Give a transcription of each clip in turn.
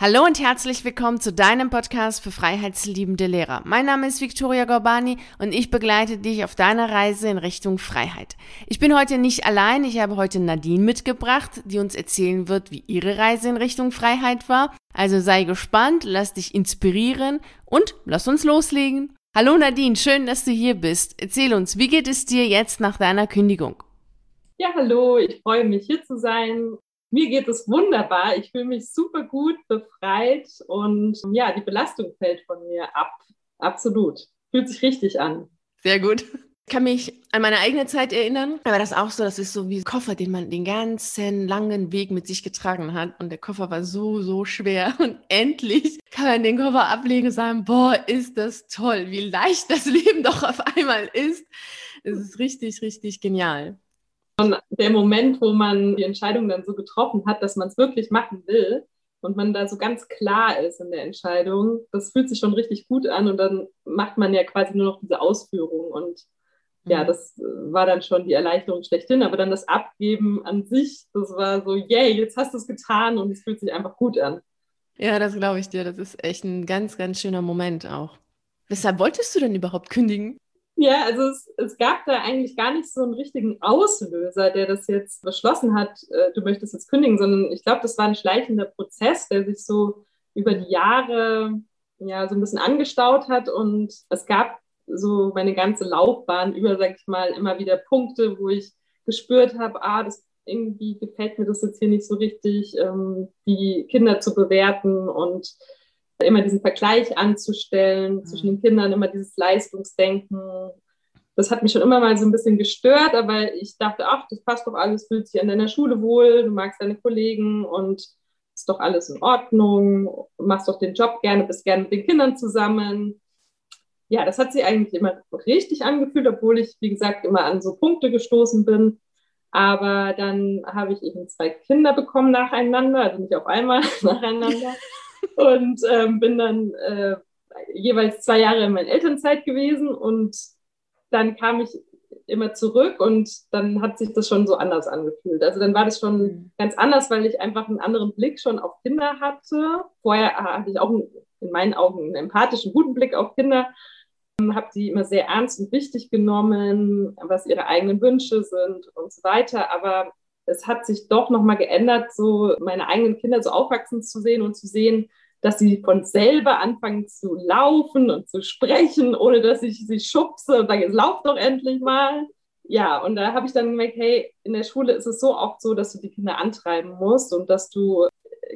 Hallo und herzlich willkommen zu deinem Podcast für freiheitsliebende Lehrer. Mein Name ist Victoria Gorbani und ich begleite dich auf deiner Reise in Richtung Freiheit. Ich bin heute nicht allein, ich habe heute Nadine mitgebracht, die uns erzählen wird, wie ihre Reise in Richtung Freiheit war. Also sei gespannt, lass dich inspirieren und lass uns loslegen. Hallo Nadine, schön, dass du hier bist. Erzähl uns, wie geht es dir jetzt nach deiner Kündigung? Ja, hallo, ich freue mich hier zu sein mir geht es wunderbar. Ich fühle mich super gut, befreit und ja, die Belastung fällt von mir ab. Absolut. Fühlt sich richtig an. Sehr gut. Ich kann mich an meine eigene Zeit erinnern. Da war das auch so, das ist so wie ein Koffer, den man den ganzen langen Weg mit sich getragen hat. Und der Koffer war so, so schwer. Und endlich kann man den Koffer ablegen und sagen, boah, ist das toll, wie leicht das Leben doch auf einmal ist. Es ist richtig, richtig genial. Und der Moment, wo man die Entscheidung dann so getroffen hat, dass man es wirklich machen will und man da so ganz klar ist in der Entscheidung, das fühlt sich schon richtig gut an und dann macht man ja quasi nur noch diese Ausführung und ja, mhm. das war dann schon die Erleichterung schlechthin, aber dann das Abgeben an sich, das war so, yay, jetzt hast du es getan und es fühlt sich einfach gut an. Ja, das glaube ich dir. Das ist echt ein ganz, ganz schöner Moment auch. Weshalb wolltest du denn überhaupt kündigen? Ja, also es, es, gab da eigentlich gar nicht so einen richtigen Auslöser, der das jetzt beschlossen hat, äh, du möchtest jetzt kündigen, sondern ich glaube, das war ein schleichender Prozess, der sich so über die Jahre ja so ein bisschen angestaut hat. Und es gab so meine ganze Laufbahn über, sag ich mal, immer wieder Punkte, wo ich gespürt habe, ah, das irgendwie gefällt mir das jetzt hier nicht so richtig, ähm, die Kinder zu bewerten. Und immer diesen Vergleich anzustellen mhm. zwischen den Kindern, immer dieses Leistungsdenken. Das hat mich schon immer mal so ein bisschen gestört, aber ich dachte, ach, das passt doch alles, fühlt sich an deiner Schule wohl, du magst deine Kollegen und ist doch alles in Ordnung, machst doch den Job gerne, bist gerne mit den Kindern zusammen. Ja, das hat sich eigentlich immer richtig angefühlt, obwohl ich, wie gesagt, immer an so Punkte gestoßen bin. Aber dann habe ich eben zwei Kinder bekommen nacheinander, also nicht auf einmal nacheinander und ähm, bin dann äh, jeweils zwei Jahre in meiner Elternzeit gewesen und dann kam ich immer zurück und dann hat sich das schon so anders angefühlt. Also dann war das schon mhm. ganz anders, weil ich einfach einen anderen Blick schon auf Kinder hatte. Vorher hatte ich auch in meinen Augen einen empathischen, guten Blick auf Kinder, habe sie immer sehr ernst und wichtig genommen, was ihre eigenen Wünsche sind und so weiter. Aber es hat sich doch nochmal geändert, so meine eigenen Kinder so aufwachsen zu sehen und zu sehen, dass sie von selber anfangen zu laufen und zu sprechen, ohne dass ich sie schubse und sage, es lauft doch endlich mal. Ja, und da habe ich dann gemerkt, hey, in der Schule ist es so oft so, dass du die Kinder antreiben musst und dass du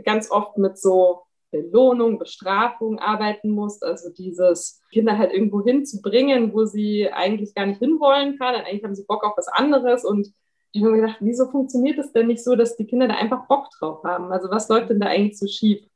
ganz oft mit so Belohnung, Bestrafung arbeiten musst. Also dieses Kinder halt irgendwo hinzubringen, wo sie eigentlich gar nicht hinwollen kann. Eigentlich haben sie Bock auf was anderes und ich habe mir gedacht, wieso funktioniert es denn nicht so, dass die Kinder da einfach Bock drauf haben? Also was läuft denn da eigentlich so schief?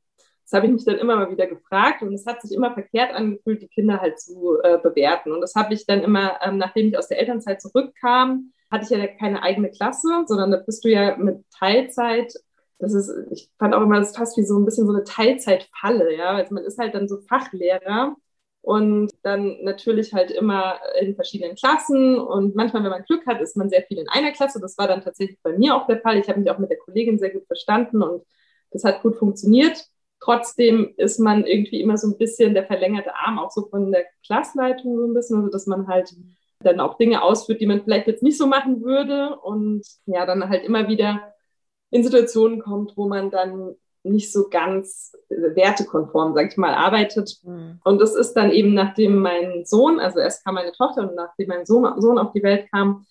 Das habe ich mich dann immer mal wieder gefragt und es hat sich immer verkehrt angefühlt, die Kinder halt zu äh, bewerten. Und das habe ich dann immer, ähm, nachdem ich aus der Elternzeit zurückkam, hatte ich ja keine eigene Klasse, sondern da bist du ja mit Teilzeit. Das ist, ich fand auch immer, das ist fast wie so ein bisschen so eine Teilzeitfalle, ja. Also man ist halt dann so Fachlehrer und dann natürlich halt immer in verschiedenen Klassen und manchmal, wenn man Glück hat, ist man sehr viel in einer Klasse. Das war dann tatsächlich bei mir auch der Fall. Ich habe mich auch mit der Kollegin sehr gut verstanden und das hat gut funktioniert. Trotzdem ist man irgendwie immer so ein bisschen der verlängerte Arm, auch so von der Klassleitung so ein bisschen, also dass man halt dann auch Dinge ausführt, die man vielleicht jetzt nicht so machen würde und ja, dann halt immer wieder in Situationen kommt, wo man dann nicht so ganz äh, wertekonform, sag ich mal, arbeitet. Mhm. Und das ist dann eben, nachdem mein Sohn, also erst kam meine Tochter und nachdem mein Sohn, Sohn auf die Welt kam,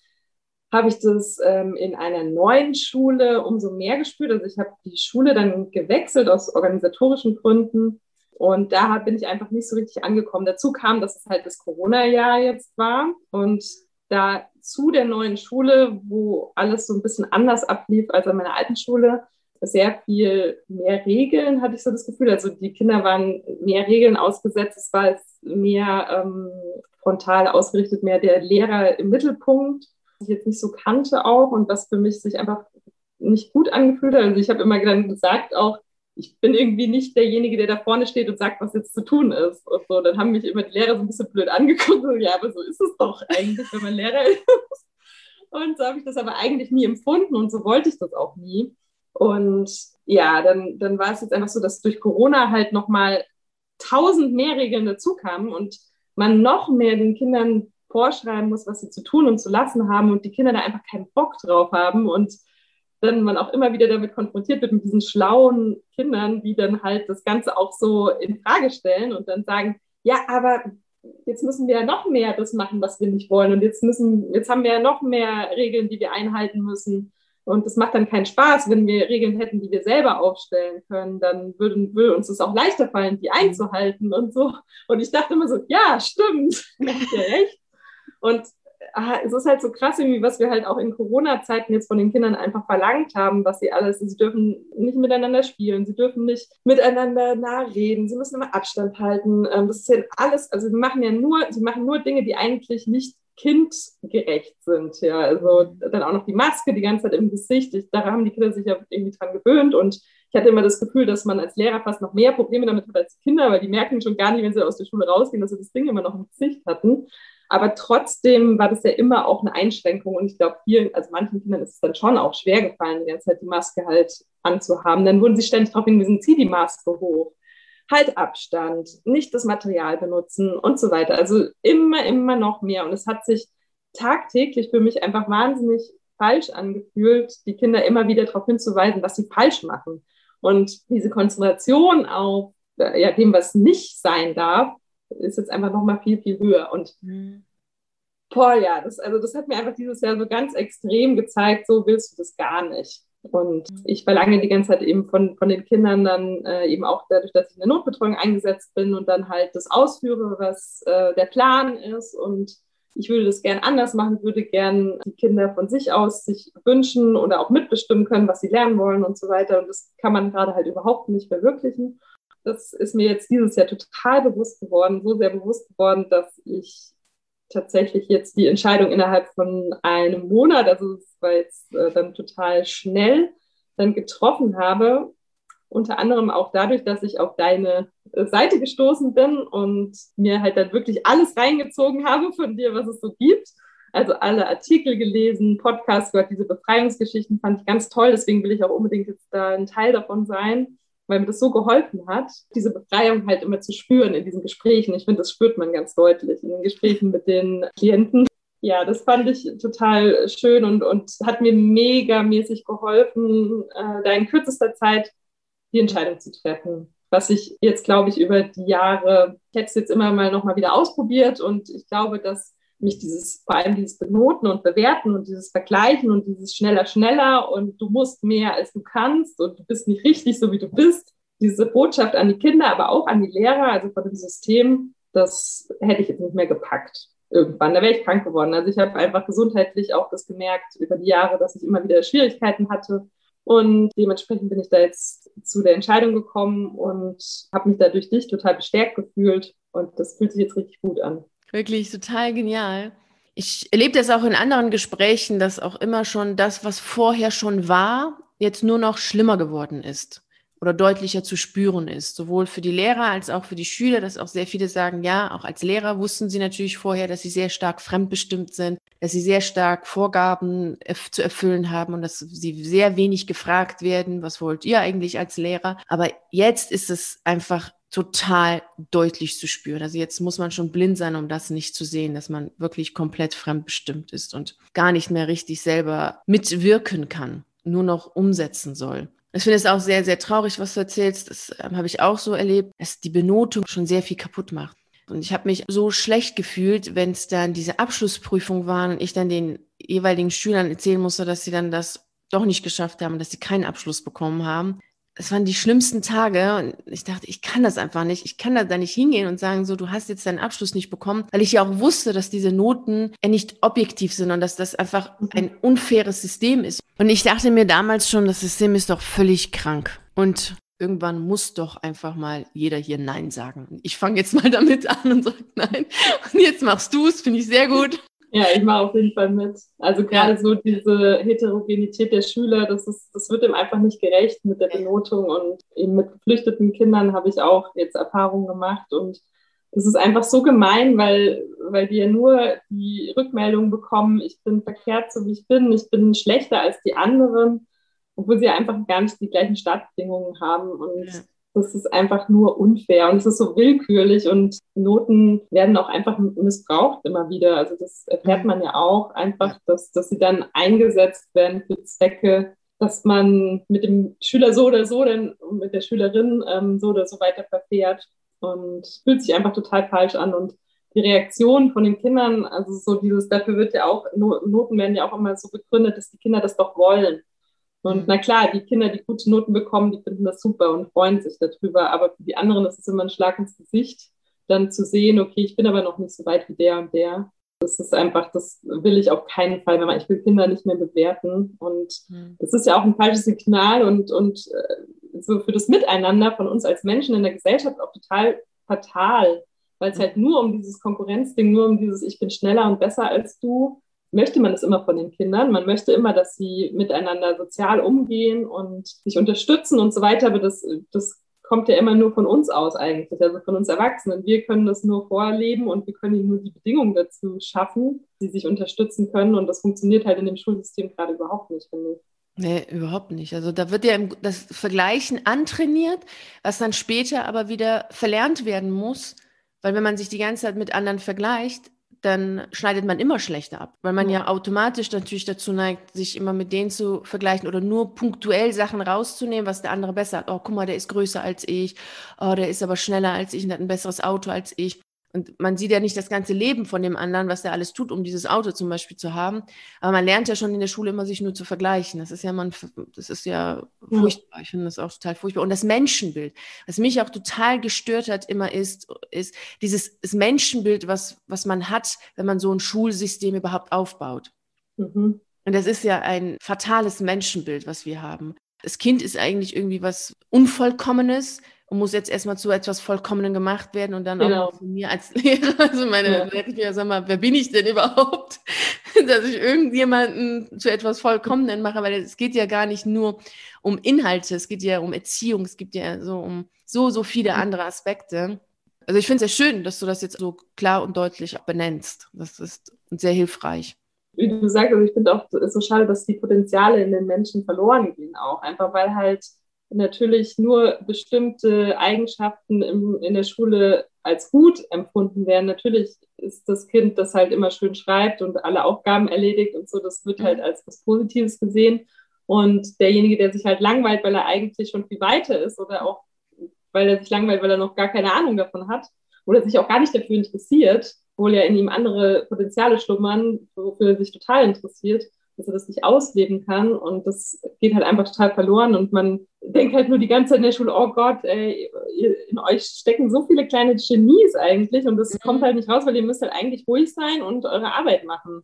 habe ich das ähm, in einer neuen Schule umso mehr gespürt. Also ich habe die Schule dann gewechselt aus organisatorischen Gründen. Und da bin ich einfach nicht so richtig angekommen. Dazu kam, dass es halt das Corona-Jahr jetzt war. Und da zu der neuen Schule, wo alles so ein bisschen anders ablief als an meiner alten Schule, sehr viel mehr Regeln, hatte ich so das Gefühl. Also die Kinder waren mehr Regeln ausgesetzt, es war mehr ähm, frontal ausgerichtet, mehr der Lehrer im Mittelpunkt, was ich jetzt nicht so kannte auch und was für mich sich einfach nicht gut angefühlt hat. Also ich habe immer dann gesagt auch, ich bin irgendwie nicht derjenige, der da vorne steht und sagt, was jetzt zu tun ist. Und so, dann haben mich immer die Lehrer so ein bisschen blöd angeguckt. Ja, aber so ist es doch eigentlich, wenn man Lehrer ist. Und so habe ich das aber eigentlich nie empfunden und so wollte ich das auch nie. Und ja, dann, dann war es jetzt einfach so, dass durch Corona halt nochmal tausend mehr Regeln dazukamen und man noch mehr den Kindern vorschreiben muss, was sie zu tun und zu lassen haben und die Kinder da einfach keinen Bock drauf haben und dann man auch immer wieder damit konfrontiert wird mit diesen schlauen Kindern, die dann halt das Ganze auch so in Frage stellen und dann sagen, ja, aber jetzt müssen wir ja noch mehr das machen, was wir nicht wollen und jetzt müssen, jetzt haben wir ja noch mehr Regeln, die wir einhalten müssen und es macht dann keinen Spaß, wenn wir Regeln hätten, die wir selber aufstellen können. Dann würde, würde uns es auch leichter fallen, die einzuhalten und so. Und ich dachte immer so, ja, stimmt, habt ihr recht. Und ah, es ist halt so krass, irgendwie, was wir halt auch in Corona-Zeiten jetzt von den Kindern einfach verlangt haben, was sie alles, sie dürfen nicht miteinander spielen, sie dürfen nicht miteinander nah reden, sie müssen immer Abstand halten. Ähm, das ist ja alles, also sie machen ja nur, sie machen nur Dinge, die eigentlich nicht kindgerecht sind. Ja, also dann auch noch die Maske die ganze Zeit im Gesicht. Ich, da haben die Kinder sich ja irgendwie dran gewöhnt und ich hatte immer das Gefühl, dass man als Lehrer fast noch mehr Probleme damit hat als Kinder, weil die merken schon gar nicht, wenn sie aus der Schule rausgehen, dass sie das Ding immer noch im Gesicht hatten. Aber trotzdem war das ja immer auch eine Einschränkung und ich glaube, vielen, also manchen Kindern ist es dann schon auch schwer gefallen, die ganze Zeit die Maske halt anzuhaben. Dann wurden sie ständig darauf hingewiesen, zieh die Maske hoch halt Abstand, nicht das Material benutzen und so weiter. Also immer, immer noch mehr. Und es hat sich tagtäglich für mich einfach wahnsinnig falsch angefühlt, die Kinder immer wieder darauf hinzuweisen, was sie falsch machen. Und diese Konzentration auf äh, ja, dem, was nicht sein darf, ist jetzt einfach noch mal viel, viel höher. Und mhm. boah, ja, das, also das hat mir einfach dieses Jahr so ganz extrem gezeigt, so willst du das gar nicht. Und ich verlange die ganze Zeit eben von, von den Kindern dann äh, eben auch dadurch, dass ich in der Notbetreuung eingesetzt bin und dann halt das ausführe, was äh, der Plan ist. Und ich würde das gern anders machen, würde gern die Kinder von sich aus sich wünschen oder auch mitbestimmen können, was sie lernen wollen und so weiter. Und das kann man gerade halt überhaupt nicht verwirklichen. Das ist mir jetzt dieses Jahr total bewusst geworden, so sehr bewusst geworden, dass ich tatsächlich jetzt die Entscheidung innerhalb von einem Monat, also es war jetzt äh, dann total schnell, dann getroffen habe. Unter anderem auch dadurch, dass ich auf deine äh, Seite gestoßen bin und mir halt dann wirklich alles reingezogen habe von dir, was es so gibt. Also alle Artikel gelesen, Podcasts gehört, diese Befreiungsgeschichten fand ich ganz toll. Deswegen will ich auch unbedingt jetzt da ein Teil davon sein weil mir das so geholfen hat, diese Befreiung halt immer zu spüren in diesen Gesprächen. Ich finde, das spürt man ganz deutlich in den Gesprächen mit den Klienten. Ja, das fand ich total schön und, und hat mir megamäßig geholfen, äh, da in kürzester Zeit die Entscheidung zu treffen. Was ich jetzt, glaube ich, über die Jahre, ich hätte es jetzt immer mal nochmal wieder ausprobiert und ich glaube, dass mich dieses, vor allem dieses Benoten und Bewerten und dieses Vergleichen und dieses schneller, schneller und du musst mehr als du kannst und du bist nicht richtig so wie du bist. Diese Botschaft an die Kinder, aber auch an die Lehrer, also von dem System, das hätte ich jetzt nicht mehr gepackt. Irgendwann, da wäre ich krank geworden. Also ich habe einfach gesundheitlich auch das gemerkt über die Jahre, dass ich immer wieder Schwierigkeiten hatte. Und dementsprechend bin ich da jetzt zu der Entscheidung gekommen und habe mich da durch dich total bestärkt gefühlt. Und das fühlt sich jetzt richtig gut an. Wirklich total genial. Ich erlebe das auch in anderen Gesprächen, dass auch immer schon das, was vorher schon war, jetzt nur noch schlimmer geworden ist oder deutlicher zu spüren ist, sowohl für die Lehrer als auch für die Schüler, dass auch sehr viele sagen, ja, auch als Lehrer wussten sie natürlich vorher, dass sie sehr stark fremdbestimmt sind, dass sie sehr stark Vorgaben zu erfüllen haben und dass sie sehr wenig gefragt werden, was wollt ihr eigentlich als Lehrer? Aber jetzt ist es einfach total deutlich zu spüren. Also jetzt muss man schon blind sein, um das nicht zu sehen, dass man wirklich komplett fremdbestimmt ist und gar nicht mehr richtig selber mitwirken kann, nur noch umsetzen soll. Ich finde es auch sehr, sehr traurig, was du erzählst. Das äh, habe ich auch so erlebt, dass die Benotung schon sehr viel kaputt macht. Und ich habe mich so schlecht gefühlt, wenn es dann diese Abschlussprüfung waren und ich dann den jeweiligen Schülern erzählen musste, dass sie dann das doch nicht geschafft haben, dass sie keinen Abschluss bekommen haben es waren die schlimmsten Tage und ich dachte, ich kann das einfach nicht. Ich kann da, nicht hingehen und sagen, so, du hast jetzt deinen Abschluss nicht bekommen, weil ich ja auch wusste, dass diese Noten nicht objektiv sind und dass das einfach mhm. ein unfaires System ist. Und ich dachte mir damals schon, das System ist doch völlig krank. Und irgendwann muss doch einfach mal jeder hier Nein sagen. Ich fange jetzt mal damit an und sage Nein. Und jetzt machst du es, finde ich sehr gut. Ja, ich mache auf jeden Fall mit. Also gerade ja. so diese Heterogenität der Schüler, das ist, das wird ihm einfach nicht gerecht mit der Benotung und eben mit geflüchteten Kindern habe ich auch jetzt Erfahrungen gemacht und es ist einfach so gemein, weil, weil die ja nur die Rückmeldung bekommen, ich bin verkehrt so wie ich bin, ich bin schlechter als die anderen. obwohl sie einfach gar nicht die gleichen Startbedingungen haben. Und ja. Das ist einfach nur unfair und es ist so willkürlich und Noten werden auch einfach missbraucht immer wieder. Also das erfährt man ja auch einfach, dass, dass sie dann eingesetzt werden für Zwecke, dass man mit dem Schüler so oder so denn, mit der Schülerin ähm, so oder so weiter verfährt und fühlt sich einfach total falsch an und die Reaktion von den Kindern, also so dieses, dafür wird ja auch, Noten werden ja auch immer so begründet, dass die Kinder das doch wollen. Und mhm. na klar, die Kinder, die gute Noten bekommen, die finden das super und freuen sich darüber. Aber für die anderen ist es immer ein Schlag ins Gesicht, dann zu sehen, okay, ich bin aber noch nicht so weit wie der und der. Das ist einfach, das will ich auf keinen Fall, man, ich will Kinder nicht mehr bewerten. Und mhm. das ist ja auch ein falsches Signal und, und äh, so für das Miteinander von uns als Menschen in der Gesellschaft auch total fatal, weil es mhm. halt nur um dieses Konkurrenzding, nur um dieses Ich bin schneller und besser als du, möchte man das immer von den Kindern. Man möchte immer, dass sie miteinander sozial umgehen und sich unterstützen und so weiter. Aber das, das kommt ja immer nur von uns aus eigentlich, also von uns Erwachsenen. Wir können das nur vorleben und wir können ihnen nur die Bedingungen dazu schaffen, die sich unterstützen können. Und das funktioniert halt in dem Schulsystem gerade überhaupt nicht, finde ich. Nee, überhaupt nicht. Also da wird ja das Vergleichen antrainiert, was dann später aber wieder verlernt werden muss. Weil wenn man sich die ganze Zeit mit anderen vergleicht, dann schneidet man immer schlechter ab, weil man ja. ja automatisch natürlich dazu neigt, sich immer mit denen zu vergleichen oder nur punktuell Sachen rauszunehmen, was der andere besser hat. Oh, guck mal, der ist größer als ich. Oh, der ist aber schneller als ich und hat ein besseres Auto als ich. Und man sieht ja nicht das ganze Leben von dem anderen, was der alles tut, um dieses Auto zum Beispiel zu haben. Aber man lernt ja schon in der Schule immer, sich nur zu vergleichen. Das ist ja man, das ist ja furchtbar. Ich finde das auch total furchtbar. Und das Menschenbild, was mich auch total gestört hat, immer ist, ist dieses Menschenbild, was, was man hat, wenn man so ein Schulsystem überhaupt aufbaut. Mhm. Und das ist ja ein fatales Menschenbild, was wir haben. Das Kind ist eigentlich irgendwie was Unvollkommenes, und muss jetzt erstmal zu etwas Vollkommenen gemacht werden und dann genau. auch von mir als Lehrer. Also meine, ja. da ich mir ja, sag mal, wer bin ich denn überhaupt, dass ich irgendjemanden zu etwas Vollkommenen mache, weil es geht ja gar nicht nur um Inhalte, es geht ja um Erziehung, es geht ja so um so, so viele mhm. andere Aspekte. Also ich finde es sehr schön, dass du das jetzt so klar und deutlich benennst. Das ist sehr hilfreich wie du sagst, also ich finde auch so schade, dass die Potenziale in den Menschen verloren gehen auch. Einfach weil halt natürlich nur bestimmte Eigenschaften im, in der Schule als gut empfunden werden. Natürlich ist das Kind, das halt immer schön schreibt und alle Aufgaben erledigt und so, das wird halt als was Positives gesehen. Und derjenige, der sich halt langweilt, weil er eigentlich schon viel weiter ist oder auch weil er sich langweilt, weil er noch gar keine Ahnung davon hat oder sich auch gar nicht dafür interessiert, obwohl ja in ihm andere Potenziale schlummern, wofür er sich total interessiert, dass er das nicht ausleben kann. Und das geht halt einfach total verloren. Und man denkt halt nur die ganze Zeit in der Schule, oh Gott, ey, in euch stecken so viele kleine Genies eigentlich. Und das mhm. kommt halt nicht raus, weil ihr müsst halt eigentlich ruhig sein und eure Arbeit machen.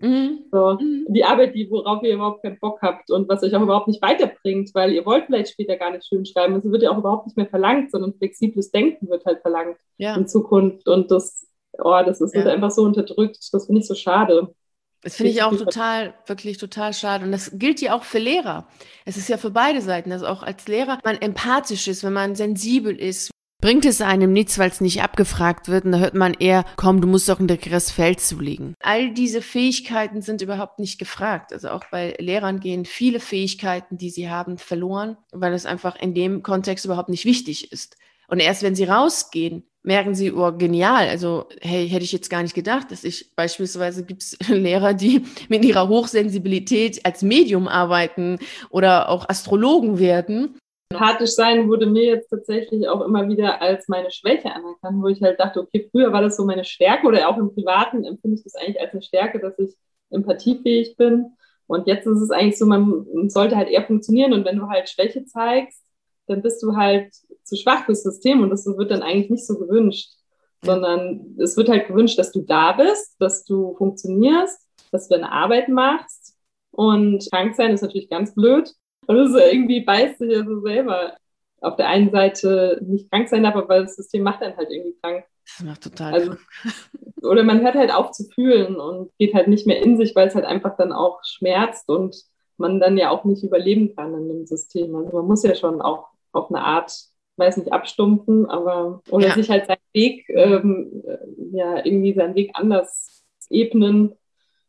Mhm. So, mhm. Die Arbeit, die, worauf ihr überhaupt keinen Bock habt und was euch auch überhaupt nicht weiterbringt, weil ihr wollt vielleicht später gar nicht schön schreiben. Es wird ja auch überhaupt nicht mehr verlangt, sondern flexibles Denken wird halt verlangt ja. in Zukunft. Und das, oh, das ist ja. halt einfach so unterdrückt. Das finde ich so schade. Das finde ich auch total, wirklich total schade. Und das gilt ja auch für Lehrer. Es ist ja für beide Seiten, dass auch als Lehrer man empathisch ist, wenn man sensibel ist. Bringt es einem nichts, weil es nicht abgefragt wird und da hört man eher, komm, du musst doch ein dickeres Feld zulegen. All diese Fähigkeiten sind überhaupt nicht gefragt. Also auch bei Lehrern gehen viele Fähigkeiten, die sie haben, verloren, weil es einfach in dem Kontext überhaupt nicht wichtig ist. Und erst wenn sie rausgehen, merken sie, oh, genial. Also, hey, hätte ich jetzt gar nicht gedacht, dass ich beispielsweise gibt es Lehrer, die mit ihrer Hochsensibilität als Medium arbeiten oder auch Astrologen werden. Empathisch sein wurde mir jetzt tatsächlich auch immer wieder als meine Schwäche anerkannt, wo ich halt dachte, okay, früher war das so meine Stärke oder auch im Privaten empfinde ich das eigentlich als eine Stärke, dass ich empathiefähig bin. Und jetzt ist es eigentlich so, man sollte halt eher funktionieren und wenn du halt Schwäche zeigst, dann bist du halt zu schwach fürs System und das wird dann eigentlich nicht so gewünscht, sondern es wird halt gewünscht, dass du da bist, dass du funktionierst, dass du deine Arbeit machst und krank sein ist natürlich ganz blöd. Und das ist irgendwie beißt sich ja so selber. Auf der einen Seite nicht krank sein darf, aber das System macht dann halt irgendwie krank. Das macht total also, Oder man hört halt auf zu fühlen und geht halt nicht mehr in sich, weil es halt einfach dann auch schmerzt und man dann ja auch nicht überleben kann in dem System. Also man muss ja schon auch auf eine Art, weiß nicht, abstumpfen, aber oder ja. sich halt seinen Weg, ähm, ja, irgendwie seinen Weg anders ebnen,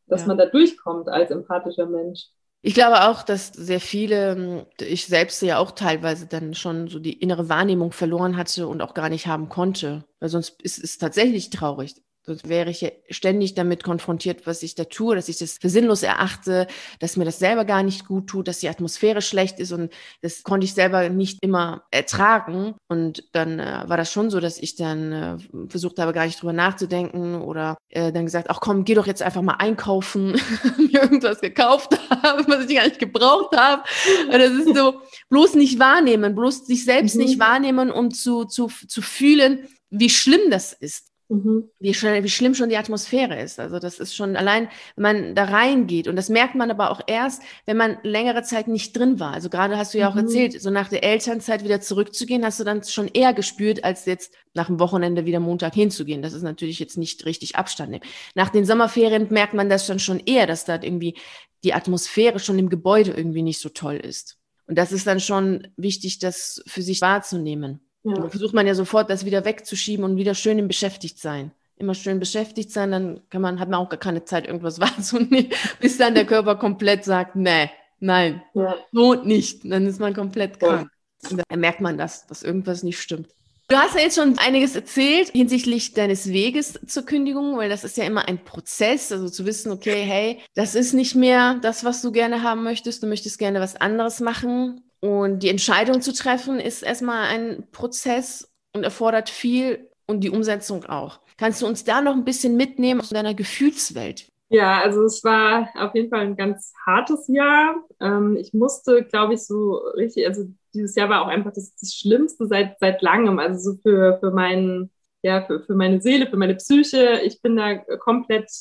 dass ja. man da durchkommt als empathischer Mensch. Ich glaube auch, dass sehr viele, ich selbst ja auch teilweise dann schon so die innere Wahrnehmung verloren hatte und auch gar nicht haben konnte. Weil sonst ist es tatsächlich traurig. Sonst wäre ich ja ständig damit konfrontiert, was ich da tue, dass ich das für sinnlos erachte, dass mir das selber gar nicht gut tut, dass die Atmosphäre schlecht ist und das konnte ich selber nicht immer ertragen. Und dann äh, war das schon so, dass ich dann äh, versucht habe, gar nicht drüber nachzudenken oder äh, dann gesagt, ach komm, geh doch jetzt einfach mal einkaufen, mir irgendwas gekauft habe, was ich gar nicht gebraucht habe. Und das ist so, bloß nicht wahrnehmen, bloß sich selbst mhm. nicht wahrnehmen, um zu, zu, zu fühlen, wie schlimm das ist. Mhm. Wie, wie schlimm schon die Atmosphäre ist. Also das ist schon allein, wenn man da reingeht. Und das merkt man aber auch erst, wenn man längere Zeit nicht drin war. Also gerade hast du ja auch mhm. erzählt, so nach der Elternzeit wieder zurückzugehen, hast du dann schon eher gespürt, als jetzt nach dem Wochenende wieder Montag hinzugehen. Das ist natürlich jetzt nicht richtig Abstand nehmen. Nach den Sommerferien merkt man das dann schon eher, dass da irgendwie die Atmosphäre schon im Gebäude irgendwie nicht so toll ist. Und das ist dann schon wichtig, das für sich wahrzunehmen. Ja. Dann versucht man ja sofort, das wieder wegzuschieben und wieder schön im Beschäftigtsein. Immer schön beschäftigt sein, dann kann man, hat man auch gar keine Zeit, irgendwas wahrzunehmen, bis dann der Körper komplett sagt, nee, nein, ja. so nicht. Dann ist man komplett krank. Ja. Und dann merkt man das, dass irgendwas nicht stimmt. Du hast ja jetzt schon einiges erzählt hinsichtlich deines Weges zur Kündigung, weil das ist ja immer ein Prozess, also zu wissen, okay, hey, das ist nicht mehr das, was du gerne haben möchtest, du möchtest gerne was anderes machen. Und die Entscheidung zu treffen ist erstmal ein Prozess und erfordert viel und die Umsetzung auch. Kannst du uns da noch ein bisschen mitnehmen aus deiner Gefühlswelt? Ja, also es war auf jeden Fall ein ganz hartes Jahr. Ähm, ich musste, glaube ich, so richtig, also dieses Jahr war auch einfach das, das Schlimmste seit, seit langem. Also so für, für meinen, ja, für, für meine Seele, für meine Psyche. Ich bin da komplett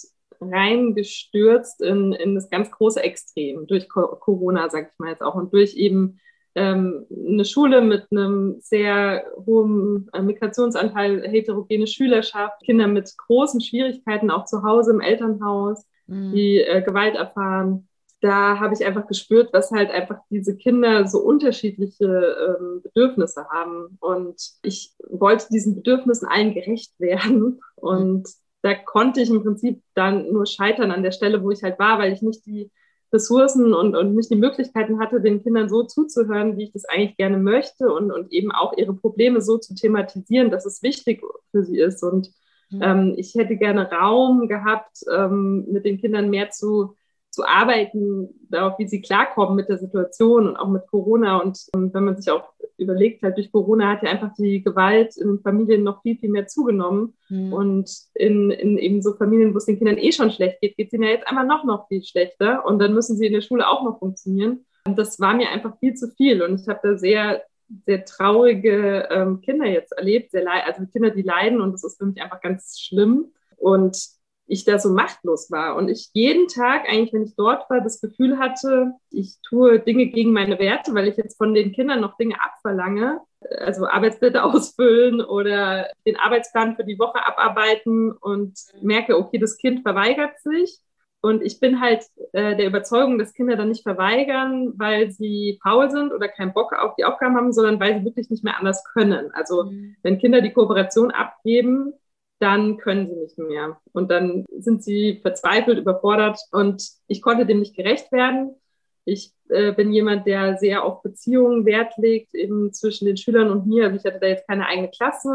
reingestürzt in, in das ganz große Extrem durch Corona, sag ich mal jetzt auch, und durch eben ähm, eine Schule mit einem sehr hohen äh, Migrationsanteil, heterogene Schülerschaft, Kinder mit großen Schwierigkeiten auch zu Hause im Elternhaus, mhm. die äh, Gewalt erfahren. Da habe ich einfach gespürt, was halt einfach diese Kinder so unterschiedliche ähm, Bedürfnisse haben. Und ich wollte diesen Bedürfnissen allen gerecht werden. Und da konnte ich im Prinzip dann nur scheitern an der Stelle, wo ich halt war, weil ich nicht die Ressourcen und, und nicht die Möglichkeiten hatte, den Kindern so zuzuhören, wie ich das eigentlich gerne möchte und, und eben auch ihre Probleme so zu thematisieren, dass es wichtig für sie ist. Und mhm. ähm, ich hätte gerne Raum gehabt, ähm, mit den Kindern mehr zu zu arbeiten, darauf, wie sie klarkommen mit der Situation und auch mit Corona. Und, und wenn man sich auch überlegt, halt durch Corona hat ja einfach die Gewalt in Familien noch viel, viel mehr zugenommen. Mhm. Und in, in eben so Familien, wo es den Kindern eh schon schlecht geht, geht es ihnen ja jetzt einfach noch, noch viel schlechter. Und dann müssen sie in der Schule auch noch funktionieren. Und das war mir einfach viel zu viel. Und ich habe da sehr, sehr traurige ähm, Kinder jetzt erlebt, sehr also Kinder, die leiden. Und das ist für mich einfach ganz schlimm. Und ich da so machtlos war und ich jeden Tag eigentlich, wenn ich dort war, das Gefühl hatte, ich tue Dinge gegen meine Werte, weil ich jetzt von den Kindern noch Dinge abverlange, also Arbeitsblätter ausfüllen oder den Arbeitsplan für die Woche abarbeiten und merke, okay, das Kind verweigert sich. Und ich bin halt äh, der Überzeugung, dass Kinder dann nicht verweigern, weil sie faul sind oder keinen Bock auf die Aufgaben haben, sondern weil sie wirklich nicht mehr anders können. Also mhm. wenn Kinder die Kooperation abgeben, dann können sie nicht mehr. Und dann sind sie verzweifelt, überfordert und ich konnte dem nicht gerecht werden. Ich äh, bin jemand, der sehr auf Beziehungen Wert legt, eben zwischen den Schülern und mir. Also ich hatte da jetzt keine eigene Klasse,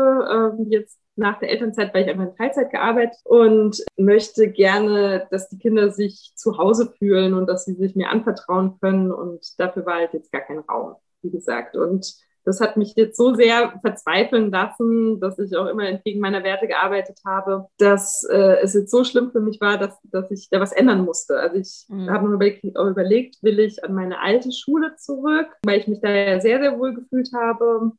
äh, jetzt nach der Elternzeit, weil ich einfach in Teilzeit gearbeitet und möchte gerne, dass die Kinder sich zu Hause fühlen und dass sie sich mir anvertrauen können. Und dafür war halt jetzt gar kein Raum, wie gesagt. Und das hat mich jetzt so sehr verzweifeln lassen, dass ich auch immer entgegen meiner Werte gearbeitet habe, dass äh, es jetzt so schlimm für mich war, dass, dass ich da was ändern musste. Also ich mhm. habe mir überlegt, überlegt, will ich an meine alte Schule zurück, weil ich mich da ja sehr, sehr wohl gefühlt habe.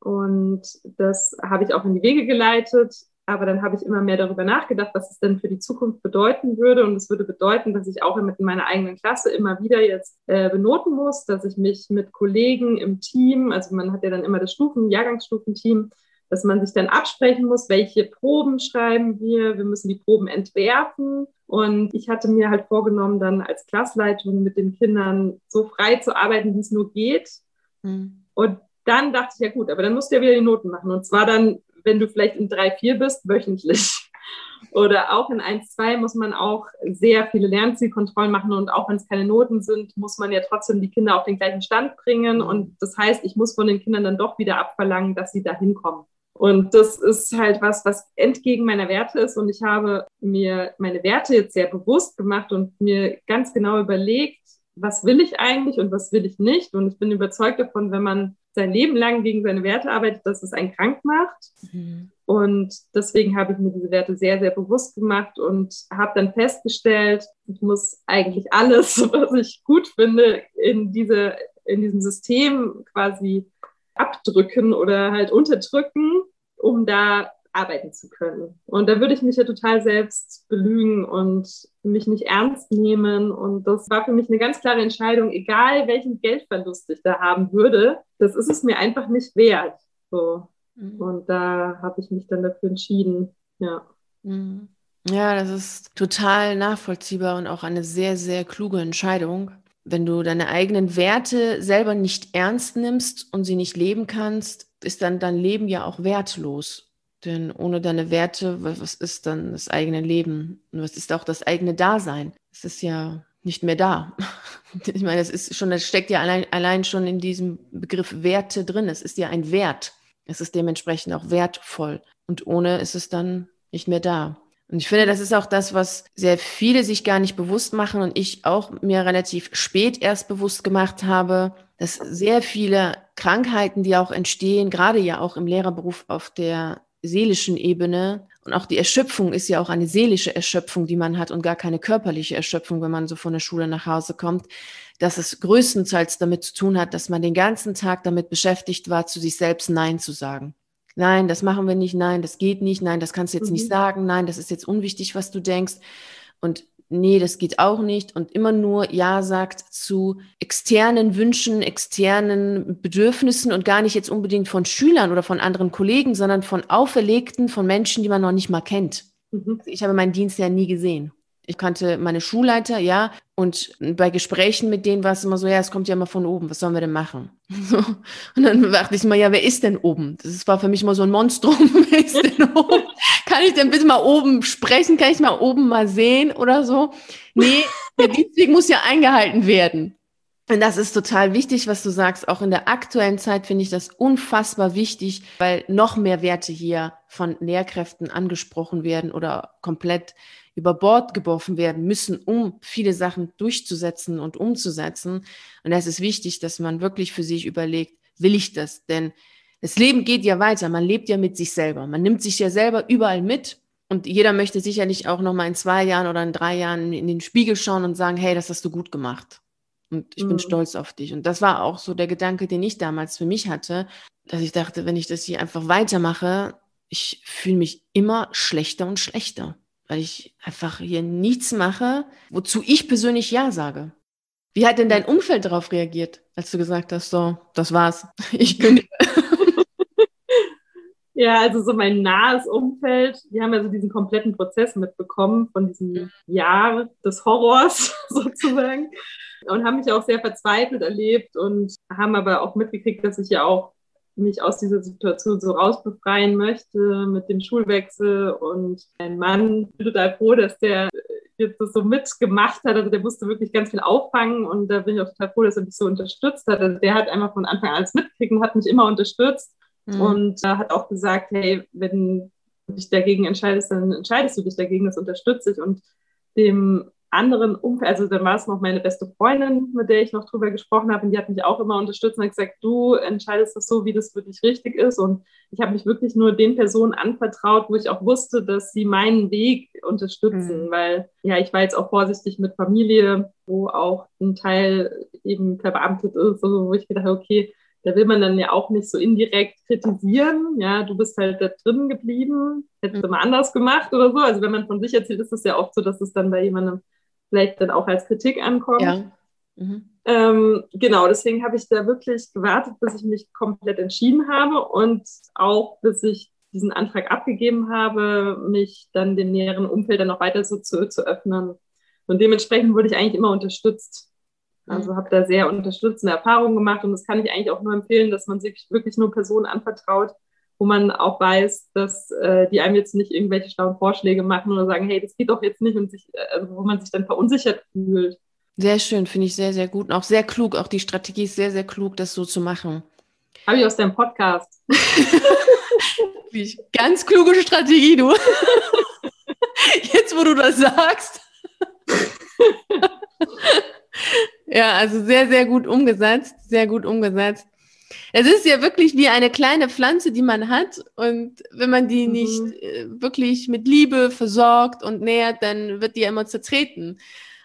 Und das habe ich auch in die Wege geleitet. Aber dann habe ich immer mehr darüber nachgedacht, was es denn für die Zukunft bedeuten würde. Und es würde bedeuten, dass ich auch mit meiner eigenen Klasse immer wieder jetzt äh, benoten muss, dass ich mich mit Kollegen im Team, also man hat ja dann immer das Stufen, Jahrgangsstufenteam, dass man sich dann absprechen muss, welche Proben schreiben wir. Wir müssen die Proben entwerfen. Und ich hatte mir halt vorgenommen, dann als Klassleitung mit den Kindern so frei zu arbeiten, wie es nur geht. Mhm. Und dann dachte ich, ja gut, aber dann musst du ja wieder die Noten machen. Und zwar dann wenn du vielleicht in drei, vier bist, wöchentlich. Oder auch in 1-2 muss man auch sehr viele Lernzielkontrollen machen und auch wenn es keine Noten sind, muss man ja trotzdem die Kinder auf den gleichen Stand bringen. Und das heißt, ich muss von den Kindern dann doch wieder abverlangen, dass sie da hinkommen. Und das ist halt was, was entgegen meiner Werte ist. Und ich habe mir meine Werte jetzt sehr bewusst gemacht und mir ganz genau überlegt, was will ich eigentlich und was will ich nicht. Und ich bin überzeugt davon, wenn man sein Leben lang gegen seine Werte arbeitet, dass es einen krank macht. Mhm. Und deswegen habe ich mir diese Werte sehr, sehr bewusst gemacht und habe dann festgestellt, ich muss eigentlich alles, was ich gut finde, in, diese, in diesem System quasi abdrücken oder halt unterdrücken, um da arbeiten zu können. Und da würde ich mich ja total selbst belügen und mich nicht ernst nehmen. Und das war für mich eine ganz klare Entscheidung, egal welchen Geldverlust ich da haben würde, das ist es mir einfach nicht wert. So. Mhm. Und da habe ich mich dann dafür entschieden. Ja. Mhm. Ja, das ist total nachvollziehbar und auch eine sehr, sehr kluge Entscheidung. Wenn du deine eigenen Werte selber nicht ernst nimmst und sie nicht leben kannst, ist dann dein Leben ja auch wertlos. Denn ohne deine Werte, was ist dann das eigene Leben? Und was ist auch das eigene Dasein? Es ist ja nicht mehr da. Ich meine, das ist schon, das steckt ja allein, allein schon in diesem Begriff Werte drin. Es ist ja ein Wert. Es ist dementsprechend auch wertvoll. Und ohne ist es dann nicht mehr da. Und ich finde, das ist auch das, was sehr viele sich gar nicht bewusst machen und ich auch mir relativ spät erst bewusst gemacht habe, dass sehr viele Krankheiten, die auch entstehen, gerade ja auch im Lehrerberuf auf der seelischen Ebene. Und auch die Erschöpfung ist ja auch eine seelische Erschöpfung, die man hat und gar keine körperliche Erschöpfung, wenn man so von der Schule nach Hause kommt, dass es größtenteils damit zu tun hat, dass man den ganzen Tag damit beschäftigt war, zu sich selbst Nein zu sagen. Nein, das machen wir nicht, nein, das geht nicht, nein, das kannst du jetzt mhm. nicht sagen, nein, das ist jetzt unwichtig, was du denkst. Und nee, das geht auch nicht und immer nur Ja sagt zu externen Wünschen, externen Bedürfnissen und gar nicht jetzt unbedingt von Schülern oder von anderen Kollegen, sondern von auferlegten, von Menschen, die man noch nicht mal kennt. Mhm. Ich habe meinen Dienst ja nie gesehen. Ich kannte meine Schulleiter, ja, und bei Gesprächen mit denen war es immer so, ja, es kommt ja immer von oben, was sollen wir denn machen? Und dann dachte ich mal, ja, wer ist denn oben? Das war für mich immer so ein Monstrum, wer ist denn oben? Kann ich denn bitte mal oben sprechen? Kann ich mal oben mal sehen oder so? Nee, der Dienstweg muss ja eingehalten werden. Und das ist total wichtig, was du sagst. Auch in der aktuellen Zeit finde ich das unfassbar wichtig, weil noch mehr Werte hier von Lehrkräften angesprochen werden oder komplett über Bord geworfen werden müssen, um viele Sachen durchzusetzen und umzusetzen. Und es ist wichtig, dass man wirklich für sich überlegt, will ich das? Denn das Leben geht ja weiter. Man lebt ja mit sich selber. Man nimmt sich ja selber überall mit. Und jeder möchte sicherlich auch noch mal in zwei Jahren oder in drei Jahren in den Spiegel schauen und sagen, hey, das hast du gut gemacht. Und ich mhm. bin stolz auf dich. Und das war auch so der Gedanke, den ich damals für mich hatte, dass ich dachte, wenn ich das hier einfach weitermache, ich fühle mich immer schlechter und schlechter weil ich einfach hier nichts mache, wozu ich persönlich Ja sage. Wie hat denn dein Umfeld darauf reagiert, als du gesagt hast, so, das war's, ich kündige? Ja, also so mein nahes Umfeld, die haben ja so diesen kompletten Prozess mitbekommen von diesem Jahr des Horrors sozusagen und haben mich auch sehr verzweifelt erlebt und haben aber auch mitgekriegt, dass ich ja auch mich aus dieser Situation so rausbefreien möchte mit dem Schulwechsel. Und mein Mann, ich bin total froh, dass der jetzt das so mitgemacht hat. Also der musste wirklich ganz viel auffangen und da bin ich auch total froh, dass er mich so unterstützt hat. Also der hat einfach von Anfang an alles mitgekriegt und hat mich immer unterstützt mhm. und äh, hat auch gesagt, hey, wenn du dich dagegen entscheidest, dann entscheidest du dich dagegen, das unterstütze ich. Und dem anderen Umfeld, also dann war es noch meine beste Freundin, mit der ich noch drüber gesprochen habe, und die hat mich auch immer unterstützt und hat gesagt, du entscheidest das so, wie das für dich richtig ist. Und ich habe mich wirklich nur den Personen anvertraut, wo ich auch wusste, dass sie meinen Weg unterstützen, mhm. weil ja, ich war jetzt auch vorsichtig mit Familie, wo auch ein Teil eben verbeamtet ist, also wo ich gedacht habe, okay, da will man dann ja auch nicht so indirekt kritisieren. Ja, du bist halt da drin geblieben, hättest du mhm. mal anders gemacht oder so. Also wenn man von sich erzählt, ist es ja oft so, dass es dann bei jemandem vielleicht dann auch als Kritik ankommt. Ja. Mhm. Ähm, genau, deswegen habe ich da wirklich gewartet, bis ich mich komplett entschieden habe und auch bis ich diesen Antrag abgegeben habe, mich dann dem näheren Umfeld dann noch weiter so zu, zu öffnen. Und dementsprechend wurde ich eigentlich immer unterstützt. Also mhm. habe da sehr unterstützende Erfahrungen gemacht und das kann ich eigentlich auch nur empfehlen, dass man sich wirklich nur Personen anvertraut, wo man auch weiß, dass äh, die einem jetzt nicht irgendwelche schlauen Vorschläge machen oder sagen, hey, das geht doch jetzt nicht und sich, äh, also wo man sich dann verunsichert fühlt. Sehr schön, finde ich sehr, sehr gut und auch sehr klug. Auch die Strategie ist sehr, sehr klug, das so zu machen. Habe ich aus deinem podcast. Ganz kluge Strategie, du. Jetzt, wo du das sagst. ja, also sehr, sehr gut umgesetzt. Sehr gut umgesetzt. Es ist ja wirklich wie eine kleine Pflanze, die man hat. Und wenn man die mhm. nicht äh, wirklich mit Liebe versorgt und nährt, dann wird die ja immer zertreten.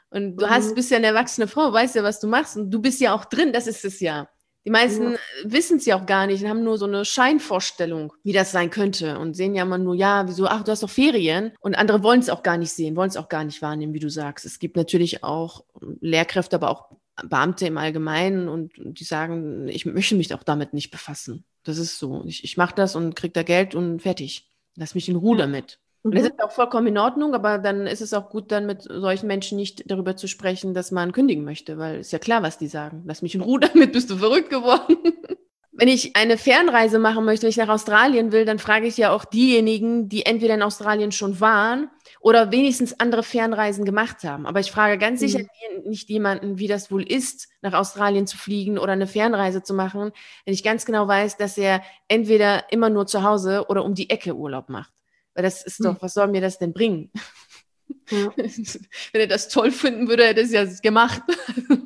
Und du mhm. hast, bist ja eine erwachsene Frau, weißt ja, was du machst. Und du bist ja auch drin, das ist es ja. Die meisten ja. wissen es ja auch gar nicht und haben nur so eine Scheinvorstellung, wie das sein könnte und sehen ja immer nur, ja, wieso, ach, du hast doch Ferien. Und andere wollen es auch gar nicht sehen, wollen es auch gar nicht wahrnehmen, wie du sagst. Es gibt natürlich auch Lehrkräfte, aber auch Beamte im Allgemeinen und die sagen, ich möchte mich auch damit nicht befassen. Das ist so. Ich, ich mache das und kriege da Geld und fertig. Lass mich in Ruhe damit. Und das mhm. ist auch vollkommen in Ordnung, aber dann ist es auch gut, dann mit solchen Menschen nicht darüber zu sprechen, dass man kündigen möchte, weil ist ja klar, was die sagen. Lass mich in Ruhe damit, bist du verrückt geworden. Wenn ich eine Fernreise machen möchte, wenn ich nach Australien will, dann frage ich ja auch diejenigen, die entweder in Australien schon waren oder wenigstens andere Fernreisen gemacht haben. Aber ich frage ganz sicher mhm. nicht jemanden, wie das wohl ist, nach Australien zu fliegen oder eine Fernreise zu machen, wenn ich ganz genau weiß, dass er entweder immer nur zu Hause oder um die Ecke Urlaub macht. Weil das ist doch, hm. was soll mir das denn bringen? Ja. Wenn er das toll finden würde, hätte er es ja gemacht.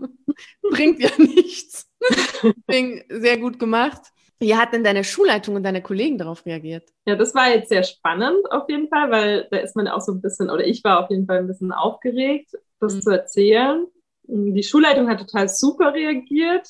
Bringt ja nichts. Deswegen sehr gut gemacht. Wie hat denn deine Schulleitung und deine Kollegen darauf reagiert? Ja, das war jetzt sehr spannend auf jeden Fall, weil da ist man auch so ein bisschen, oder ich war auf jeden Fall ein bisschen aufgeregt, das mhm. zu erzählen. Die Schulleitung hat total super reagiert.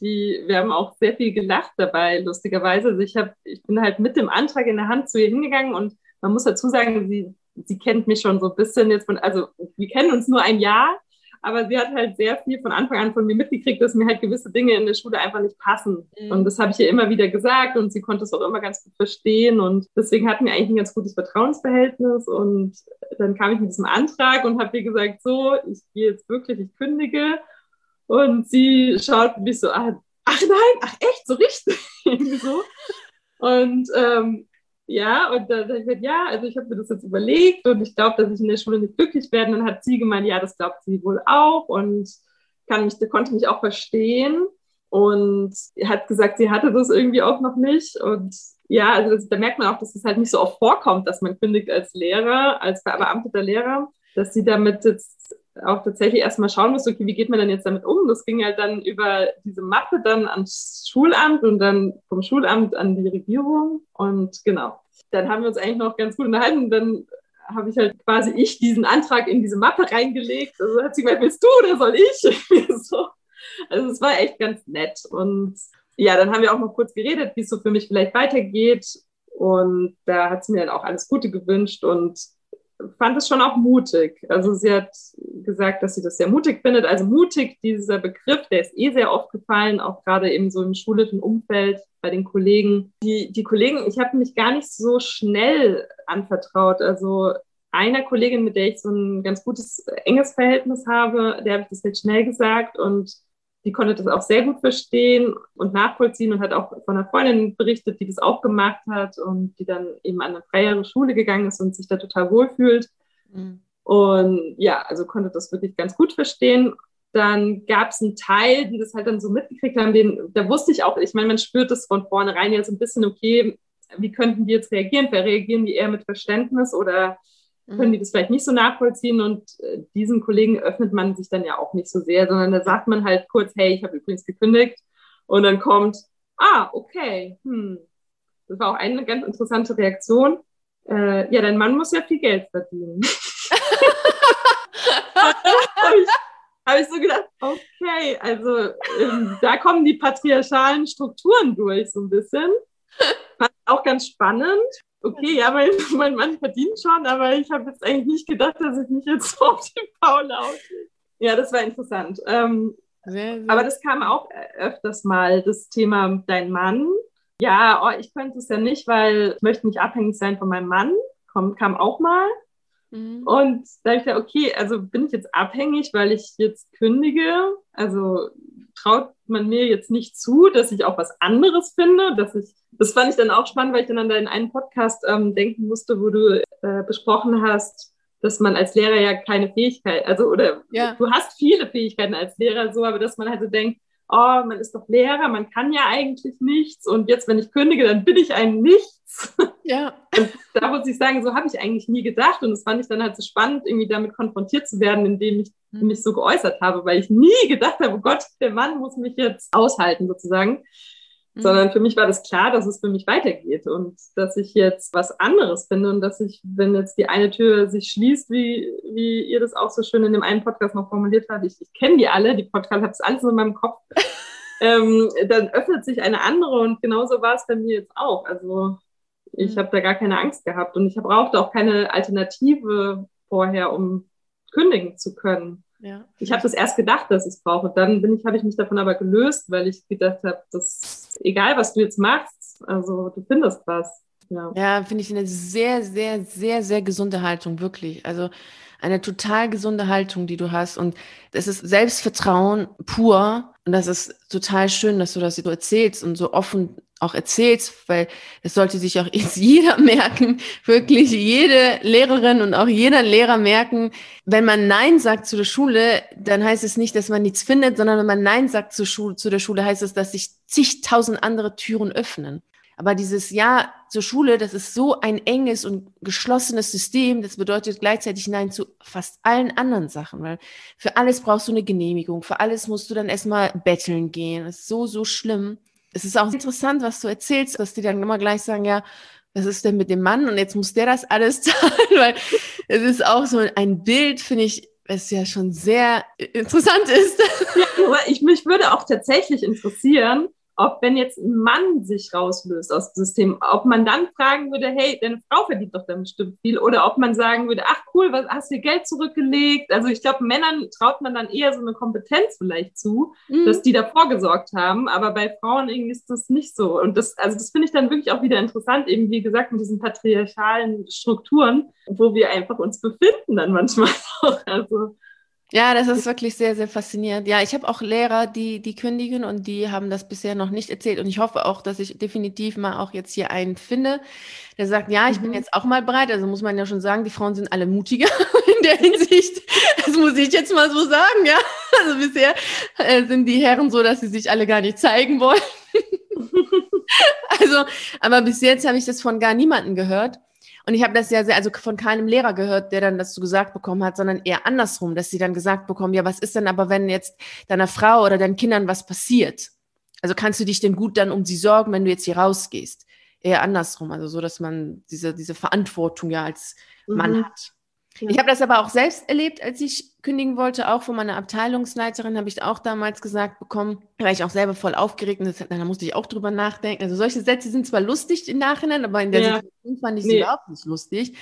Die, wir haben auch sehr viel gelacht dabei, lustigerweise. Also ich, hab, ich bin halt mit dem Antrag in der Hand zu ihr hingegangen und man muss dazu sagen, sie, sie kennt mich schon so ein bisschen jetzt von, also wir kennen uns nur ein Jahr, aber sie hat halt sehr viel von Anfang an von mir mitgekriegt, dass mir halt gewisse Dinge in der Schule einfach nicht passen. Mhm. Und das habe ich ihr immer wieder gesagt und sie konnte es auch immer ganz gut verstehen. Und deswegen hatten wir eigentlich ein ganz gutes Vertrauensverhältnis. Und dann kam ich mit diesem Antrag und habe ihr gesagt, so, ich gehe jetzt wirklich, ich kündige. Und sie schaut mich so an, ach nein, ach echt, so richtig. so. Und ähm, ja, und dann habe ich gesagt, ja, also ich habe mir das jetzt überlegt und ich glaube, dass ich in der Schule nicht glücklich werde. Und dann hat sie gemeint, ja, das glaubt sie wohl auch und kann mich, konnte mich auch verstehen und hat gesagt, sie hatte das irgendwie auch noch nicht. Und ja, also das, da merkt man auch, dass es halt nicht so oft vorkommt, dass man kündigt als Lehrer, als verbeamteter Lehrer, dass sie damit jetzt auch tatsächlich erstmal schauen muss, okay, wie geht man denn jetzt damit um? Das ging halt dann über diese Mappe dann ans Schulamt und dann vom Schulamt an die Regierung. Und genau, dann haben wir uns eigentlich noch ganz gut unterhalten. Dann habe ich halt quasi ich diesen Antrag in diese Mappe reingelegt. Also hat sie gesagt, willst du oder soll ich? so. Also es war echt ganz nett. Und ja, dann haben wir auch noch kurz geredet, wie es so für mich vielleicht weitergeht. Und da hat sie mir dann auch alles Gute gewünscht und fand es schon auch mutig. Also sie hat gesagt, dass sie das sehr mutig findet. Also mutig, dieser Begriff, der ist eh sehr oft gefallen, auch gerade eben so im schulischen Umfeld bei den Kollegen. Die, die Kollegen, ich habe mich gar nicht so schnell anvertraut. Also einer Kollegin, mit der ich so ein ganz gutes, enges Verhältnis habe, der habe ich das jetzt schnell gesagt und die konnte das auch sehr gut verstehen und nachvollziehen und hat auch von einer Freundin berichtet, die das auch gemacht hat und die dann eben an eine freiere Schule gegangen ist und sich da total wohlfühlt. Mhm. Und ja, also konnte das wirklich ganz gut verstehen. Dann gab es einen Teil, die das halt dann so mitgekriegt haben, den, da wusste ich auch, ich meine, man spürt das von vornherein jetzt ein bisschen, okay, wie könnten die jetzt reagieren? Reagieren die eher mit Verständnis oder können die mhm. das vielleicht nicht so nachvollziehen und äh, diesen Kollegen öffnet man sich dann ja auch nicht so sehr, sondern da sagt man halt kurz, hey, ich habe übrigens gekündigt und dann kommt, ah, okay, hm. Das war auch eine ganz interessante Reaktion. Äh, ja, dein Mann muss ja viel Geld verdienen. habe ich, hab ich so gedacht, okay, also ähm, da kommen die patriarchalen Strukturen durch so ein bisschen. Fand auch ganz spannend okay, ja, mein, mein Mann verdient schon, aber ich habe jetzt eigentlich nicht gedacht, dass ich mich jetzt so auf die Faule auslege. Ja, das war interessant. Ähm, sehr, sehr. Aber das kam auch öfters mal, das Thema dein Mann. Ja, oh, ich könnte es ja nicht, weil ich möchte nicht abhängig sein von meinem Mann. Komm, kam auch mal. Mhm. Und da habe ich gedacht, okay, also bin ich jetzt abhängig, weil ich jetzt kündige? Also traut man mir jetzt nicht zu, dass ich auch was anderes finde, dass ich Das fand ich dann auch spannend, weil ich dann an deinen einen Podcast ähm, denken musste, wo du äh, besprochen hast, dass man als Lehrer ja keine Fähigkeit, also oder ja. du hast viele Fähigkeiten als Lehrer so, aber dass man halt so denkt, oh, man ist doch Lehrer, man kann ja eigentlich nichts und jetzt, wenn ich kündige, dann bin ich ein Nichts. Ja. Und da muss ich sagen, so habe ich eigentlich nie gedacht und das fand ich dann halt so spannend, irgendwie damit konfrontiert zu werden, indem ich mhm. mich so geäußert habe, weil ich nie gedacht habe, oh Gott, der Mann muss mich jetzt aushalten sozusagen. Mhm. Sondern für mich war das klar, dass es für mich weitergeht und dass ich jetzt was anderes finde und dass ich, wenn jetzt die eine Tür sich schließt, wie, wie ihr das auch so schön in dem einen Podcast noch formuliert habt, ich, ich kenne die alle, die Podcast, habe es alles in meinem Kopf, ähm, dann öffnet sich eine andere und genauso war es bei mir jetzt auch. Also ich mhm. habe da gar keine Angst gehabt und ich brauchte auch keine Alternative vorher, um kündigen zu können. Ja. Ich habe das erst gedacht, dass ich es brauche. Dann bin ich, habe ich mich davon aber gelöst, weil ich gedacht habe, das egal, was du jetzt machst, also du findest was. Ja, ja finde ich eine sehr, sehr, sehr, sehr gesunde Haltung, wirklich. Also eine total gesunde Haltung, die du hast. Und es ist Selbstvertrauen pur. Und das ist total schön, dass du das so erzählst und so offen auch erzählst, weil es sollte sich auch jetzt jeder merken, wirklich jede Lehrerin und auch jeder Lehrer merken, wenn man Nein sagt zu der Schule, dann heißt es nicht, dass man nichts findet, sondern wenn man Nein sagt zur Schule, zu der Schule, heißt es, dass sich zigtausend andere Türen öffnen. Aber dieses Ja zur Schule, das ist so ein enges und geschlossenes System, das bedeutet gleichzeitig Nein zu fast allen anderen Sachen, weil für alles brauchst du eine Genehmigung, für alles musst du dann erstmal betteln gehen. Das ist so, so schlimm. Es ist auch interessant, was du erzählst, dass die dann immer gleich sagen, ja, was ist denn mit dem Mann? Und jetzt muss der das alles zahlen, weil es ist auch so ein Bild, finde ich, es ja schon sehr interessant ist. Ja, aber ich, mich würde auch tatsächlich interessieren, ob wenn jetzt ein Mann sich rauslöst aus dem System, ob man dann fragen würde, hey, deine Frau verdient doch dann bestimmt viel, oder ob man sagen würde, ach cool, was hast du Geld zurückgelegt? Also ich glaube, Männern traut man dann eher so eine Kompetenz vielleicht zu, mhm. dass die davor gesorgt haben, aber bei Frauen irgendwie ist das nicht so. Und das, also das finde ich dann wirklich auch wieder interessant, eben wie gesagt, mit diesen patriarchalen Strukturen, wo wir einfach uns befinden dann manchmal auch. Also ja, das ist wirklich sehr, sehr faszinierend. Ja, ich habe auch Lehrer, die, die kündigen und die haben das bisher noch nicht erzählt. Und ich hoffe auch, dass ich definitiv mal auch jetzt hier einen finde, der sagt, ja, ich mhm. bin jetzt auch mal bereit. Also muss man ja schon sagen, die Frauen sind alle mutiger in der Hinsicht. Das muss ich jetzt mal so sagen, ja. Also bisher äh, sind die Herren so, dass sie sich alle gar nicht zeigen wollen. also, aber bis jetzt habe ich das von gar niemanden gehört. Und ich habe das ja sehr, also von keinem Lehrer gehört, der dann das so gesagt bekommen hat, sondern eher andersrum, dass sie dann gesagt bekommen, ja, was ist denn aber, wenn jetzt deiner Frau oder deinen Kindern was passiert? Also kannst du dich denn gut dann um sie sorgen, wenn du jetzt hier rausgehst? Eher andersrum, also so, dass man diese, diese Verantwortung ja als Mann mhm. hat. Ich habe das aber auch selbst erlebt, als ich kündigen wollte, auch von meiner Abteilungsleiterin habe ich auch damals gesagt bekommen, weil ich auch selber voll aufgeregt und da musste ich auch drüber nachdenken. Also solche Sätze sind zwar lustig im Nachhinein, aber in der ja. Situation fand ich sie nee. überhaupt nicht lustig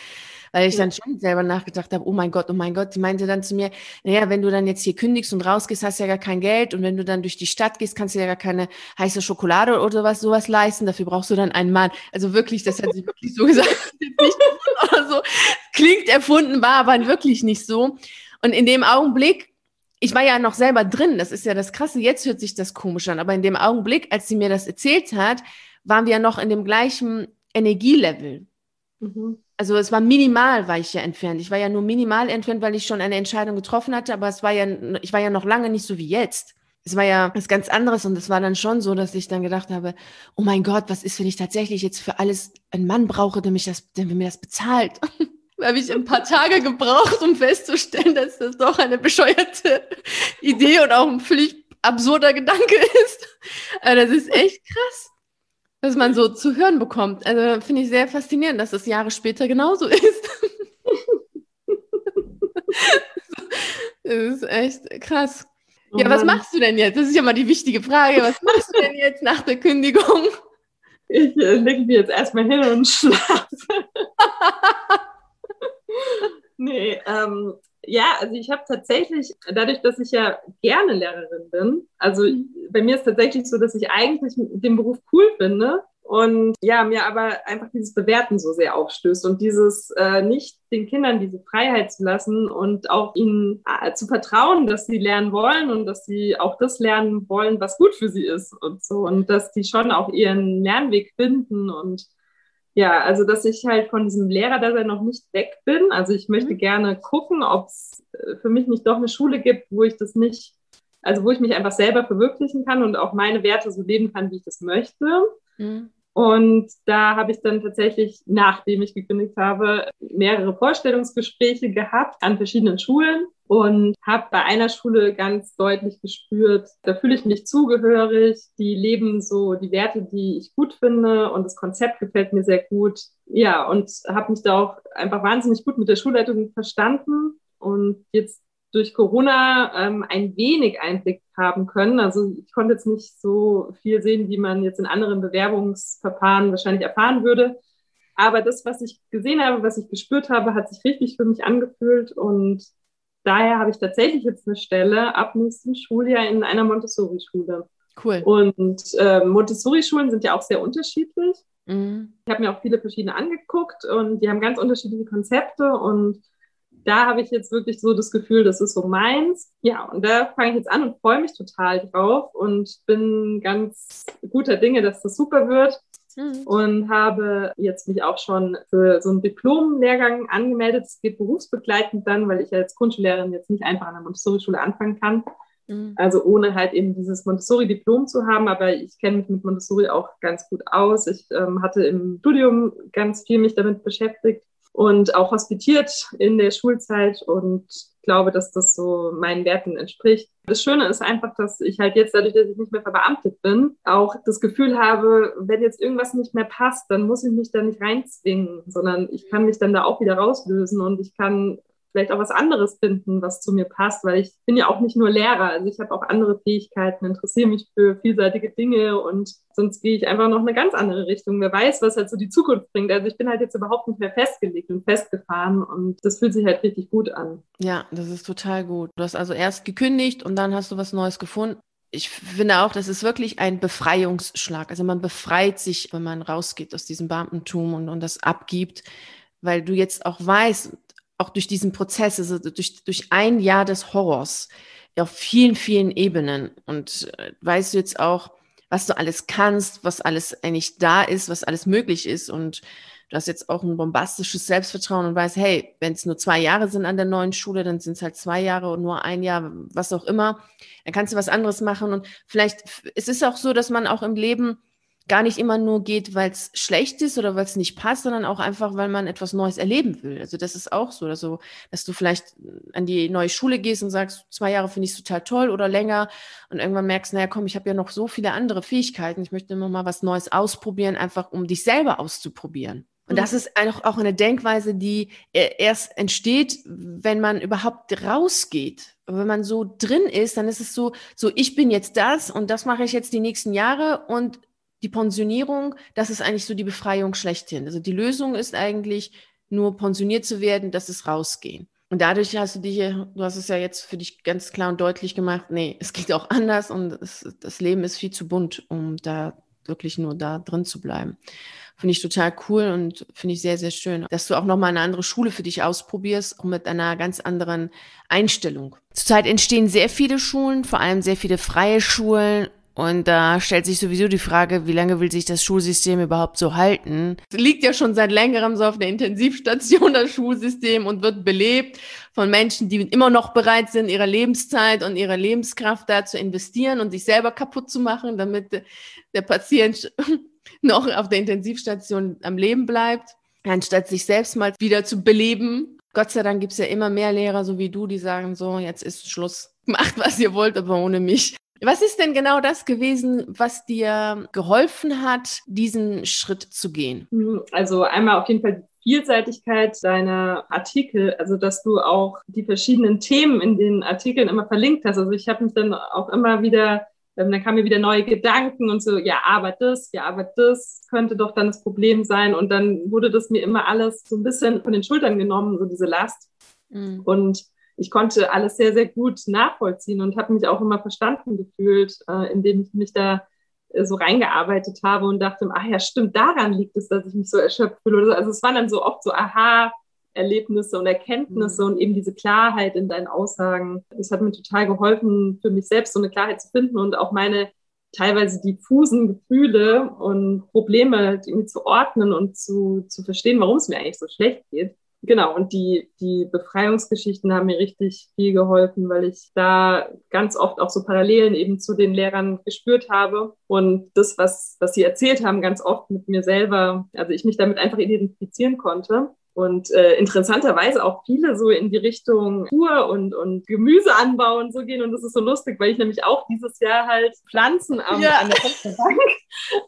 weil ich dann schon selber nachgedacht habe, oh mein Gott, oh mein Gott, sie meinte dann zu mir, naja, wenn du dann jetzt hier kündigst und rausgehst, hast du ja gar kein Geld und wenn du dann durch die Stadt gehst, kannst du ja gar keine heiße Schokolade oder sowas, sowas leisten, dafür brauchst du dann einen Mann. Also wirklich, das hat sie wirklich so gesagt, oder so. klingt erfunden, war aber wirklich nicht so. Und in dem Augenblick, ich war ja noch selber drin, das ist ja das Krasse, jetzt hört sich das komisch an, aber in dem Augenblick, als sie mir das erzählt hat, waren wir ja noch in dem gleichen Energielevel. Mhm also es war minimal, war ich ja entfernt. Ich war ja nur minimal entfernt, weil ich schon eine Entscheidung getroffen hatte, aber es war ja, ich war ja noch lange nicht so wie jetzt. Es war ja was ganz anderes und es war dann schon so, dass ich dann gedacht habe, oh mein Gott, was ist, wenn ich tatsächlich jetzt für alles einen Mann brauche, der, mich das, der mir das bezahlt? habe ich ein paar Tage gebraucht, um festzustellen, dass das doch eine bescheuerte Idee und auch ein völlig absurder Gedanke ist. Aber das ist echt krass was man so zu hören bekommt. Also finde ich sehr faszinierend, dass es Jahre später genauso ist. das ist echt krass. Ja, oh was machst du denn jetzt? Das ist ja mal die wichtige Frage. Was machst du denn jetzt nach der Kündigung? Ich äh, lege mich jetzt erstmal hin und schlafe. Nee, ähm, ja, also ich habe tatsächlich, dadurch, dass ich ja gerne Lehrerin bin, also mhm. bei mir ist tatsächlich so, dass ich eigentlich den Beruf cool finde und ja, mir aber einfach dieses Bewerten so sehr aufstößt und dieses äh, nicht den Kindern diese Freiheit zu lassen und auch ihnen äh, zu vertrauen, dass sie lernen wollen und dass sie auch das lernen wollen, was gut für sie ist und so und dass die schon auch ihren Lernweg finden und ja, also dass ich halt von diesem Lehrerdasein noch nicht weg bin. Also ich möchte mhm. gerne gucken, ob es äh, für mich nicht doch eine Schule gibt, wo ich das nicht, also wo ich mich einfach selber verwirklichen kann und auch meine Werte so leben kann, wie ich das möchte. Mhm. Und da habe ich dann tatsächlich, nachdem ich gekündigt habe, mehrere Vorstellungsgespräche gehabt an verschiedenen Schulen und habe bei einer Schule ganz deutlich gespürt, da fühle ich mich zugehörig, die leben so die Werte, die ich gut finde und das Konzept gefällt mir sehr gut. Ja, und habe mich da auch einfach wahnsinnig gut mit der Schulleitung verstanden und jetzt durch Corona ähm, ein wenig Einblick haben können. Also ich konnte jetzt nicht so viel sehen, wie man jetzt in anderen Bewerbungsverfahren wahrscheinlich erfahren würde. Aber das, was ich gesehen habe, was ich gespürt habe, hat sich richtig für mich angefühlt. Und daher habe ich tatsächlich jetzt eine Stelle ab nächstem Schuljahr in einer Montessori-Schule. Cool. Und äh, Montessori-Schulen sind ja auch sehr unterschiedlich. Mhm. Ich habe mir auch viele verschiedene angeguckt und die haben ganz unterschiedliche Konzepte und da habe ich jetzt wirklich so das Gefühl, das ist so meins. Ja, und da fange ich jetzt an und freue mich total drauf und bin ganz guter Dinge, dass das super wird. Mhm. Und habe jetzt mich auch schon für so einen Diplom-Lehrgang angemeldet. Es geht berufsbegleitend dann, weil ich als Grundschullehrerin jetzt nicht einfach an der Montessori-Schule anfangen kann. Mhm. Also ohne halt eben dieses Montessori-Diplom zu haben, aber ich kenne mich mit Montessori auch ganz gut aus. Ich ähm, hatte im Studium ganz viel mich damit beschäftigt und auch hospitiert in der Schulzeit und glaube, dass das so meinen Werten entspricht. Das Schöne ist einfach, dass ich halt jetzt, dadurch, dass ich nicht mehr verbeamtet bin, auch das Gefühl habe, wenn jetzt irgendwas nicht mehr passt, dann muss ich mich da nicht reinzwingen, sondern ich kann mich dann da auch wieder rauslösen und ich kann vielleicht auch was anderes finden, was zu mir passt, weil ich bin ja auch nicht nur Lehrer, also ich habe auch andere Fähigkeiten, interessiere mich für vielseitige Dinge und sonst gehe ich einfach noch eine ganz andere Richtung. Wer weiß, was halt so die Zukunft bringt. Also ich bin halt jetzt überhaupt nicht mehr festgelegt und festgefahren und das fühlt sich halt richtig gut an. Ja, das ist total gut. Du hast also erst gekündigt und dann hast du was Neues gefunden ich finde auch, das ist wirklich ein Befreiungsschlag. Also man befreit sich, wenn man rausgeht aus diesem Beamtentum und, und das abgibt, weil du jetzt auch weißt, auch durch diesen Prozess, also durch, durch ein Jahr des Horrors auf vielen, vielen Ebenen. Und äh, weißt du jetzt auch, was du alles kannst, was alles eigentlich da ist, was alles möglich ist. Und du hast jetzt auch ein bombastisches Selbstvertrauen und weißt, hey, wenn es nur zwei Jahre sind an der neuen Schule, dann sind es halt zwei Jahre und nur ein Jahr, was auch immer. Dann kannst du was anderes machen. Und vielleicht, es ist auch so, dass man auch im Leben gar nicht immer nur geht, weil es schlecht ist oder weil es nicht passt, sondern auch einfach, weil man etwas Neues erleben will. Also das ist auch so, also, dass du vielleicht an die neue Schule gehst und sagst, zwei Jahre finde ich total toll oder länger und irgendwann merkst, naja, komm, ich habe ja noch so viele andere Fähigkeiten, ich möchte immer mal was Neues ausprobieren, einfach um dich selber auszuprobieren. Und das mhm. ist auch eine Denkweise, die äh, erst entsteht, wenn man überhaupt rausgeht. Wenn man so drin ist, dann ist es so, so ich bin jetzt das und das mache ich jetzt die nächsten Jahre und die Pensionierung, das ist eigentlich so die Befreiung schlechthin. Also die Lösung ist eigentlich nur pensioniert zu werden, das ist rausgehen. Und dadurch hast du dich, du hast es ja jetzt für dich ganz klar und deutlich gemacht, nee, es geht auch anders und es, das Leben ist viel zu bunt, um da wirklich nur da drin zu bleiben. Finde ich total cool und finde ich sehr, sehr schön, dass du auch nochmal eine andere Schule für dich ausprobierst, auch mit einer ganz anderen Einstellung. Zurzeit entstehen sehr viele Schulen, vor allem sehr viele freie Schulen und da stellt sich sowieso die Frage, wie lange will sich das Schulsystem überhaupt so halten? Es liegt ja schon seit längerem so auf der Intensivstation, das Schulsystem, und wird belebt von Menschen, die immer noch bereit sind, ihre Lebenszeit und ihre Lebenskraft da zu investieren und sich selber kaputt zu machen, damit der Patient noch auf der Intensivstation am Leben bleibt, anstatt sich selbst mal wieder zu beleben. Gott sei Dank gibt es ja immer mehr Lehrer, so wie du, die sagen so, jetzt ist Schluss. Macht, was ihr wollt, aber ohne mich. Was ist denn genau das gewesen, was dir geholfen hat, diesen Schritt zu gehen? Mhm, also einmal auf jeden Fall die Vielseitigkeit deiner Artikel, also dass du auch die verschiedenen Themen in den Artikeln immer verlinkt hast. Also ich habe mich dann auch immer wieder, ähm, dann kamen mir wieder neue Gedanken und so, ja, aber das, ja, aber das könnte doch dann das Problem sein. Und dann wurde das mir immer alles so ein bisschen von den Schultern genommen, so diese Last. Mhm. Und ich konnte alles sehr, sehr gut nachvollziehen und habe mich auch immer verstanden gefühlt, äh, indem ich mich da äh, so reingearbeitet habe und dachte, ach ja, stimmt, daran liegt es, dass ich mich so erschöpft fühle. Also es waren dann so oft so Aha-Erlebnisse und Erkenntnisse mhm. und eben diese Klarheit in deinen Aussagen. Das hat mir total geholfen, für mich selbst so eine Klarheit zu finden und auch meine teilweise diffusen Gefühle und Probleme irgendwie zu ordnen und zu, zu verstehen, warum es mir eigentlich so schlecht geht. Genau, und die, die Befreiungsgeschichten haben mir richtig viel geholfen, weil ich da ganz oft auch so Parallelen eben zu den Lehrern gespürt habe. Und das, was, was sie erzählt haben, ganz oft mit mir selber, also ich mich damit einfach identifizieren konnte. Und äh, interessanterweise auch viele so in die Richtung Kur und, und Gemüse anbauen so gehen. Und das ist so lustig, weil ich nämlich auch dieses Jahr halt Pflanzen am, ja. an der Fensterbank.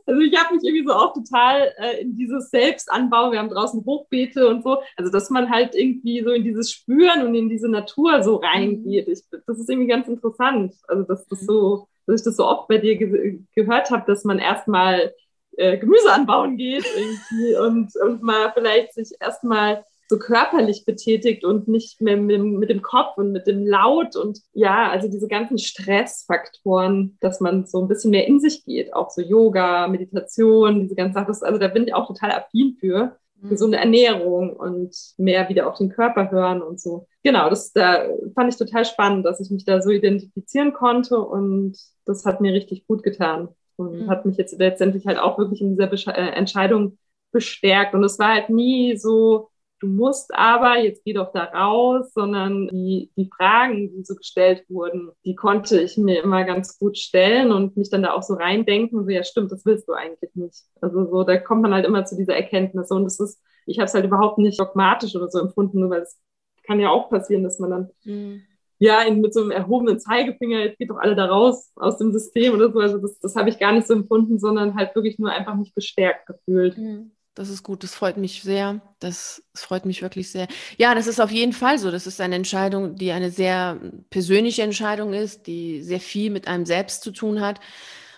Also ich habe mich irgendwie so auch total äh, in dieses Selbstanbau. Wir haben draußen Hochbeete und so. Also dass man halt irgendwie so in dieses Spüren und in diese Natur so reingeht. Ich, das ist irgendwie ganz interessant. Also dass das so, dass ich das so oft bei dir ge gehört habe, dass man erstmal äh, Gemüse anbauen geht irgendwie und, und mal vielleicht sich erstmal so körperlich betätigt und nicht mehr mit, mit, dem Kopf und mit dem Laut und ja, also diese ganzen Stressfaktoren, dass man so ein bisschen mehr in sich geht, auch so Yoga, Meditation, diese ganzen Sachen, also da bin ich auch total affin für. Mhm. Gesunde Ernährung und mehr wieder auf den Körper hören und so. Genau, das da fand ich total spannend, dass ich mich da so identifizieren konnte und das hat mir richtig gut getan und mhm. hat mich jetzt letztendlich halt auch wirklich in dieser Besch äh, Entscheidung bestärkt. Und es war halt nie so, du musst aber, jetzt geh doch da raus, sondern die, die Fragen, die so gestellt wurden, die konnte ich mir immer ganz gut stellen und mich dann da auch so reindenken, so ja stimmt, das willst du eigentlich nicht. Also so, da kommt man halt immer zu dieser Erkenntnis und es ist, ich habe es halt überhaupt nicht dogmatisch oder so empfunden, nur weil es kann ja auch passieren, dass man dann mhm ja, in, mit so einem erhobenen Zeigefinger, jetzt geht doch alle da raus aus dem System oder so. Also das, das habe ich gar nicht so empfunden, sondern halt wirklich nur einfach mich bestärkt gefühlt. Mhm. Das ist gut, das freut mich sehr. Das, das, freut mich wirklich sehr. Ja, das ist auf jeden Fall so. Das ist eine Entscheidung, die eine sehr persönliche Entscheidung ist, die sehr viel mit einem selbst zu tun hat.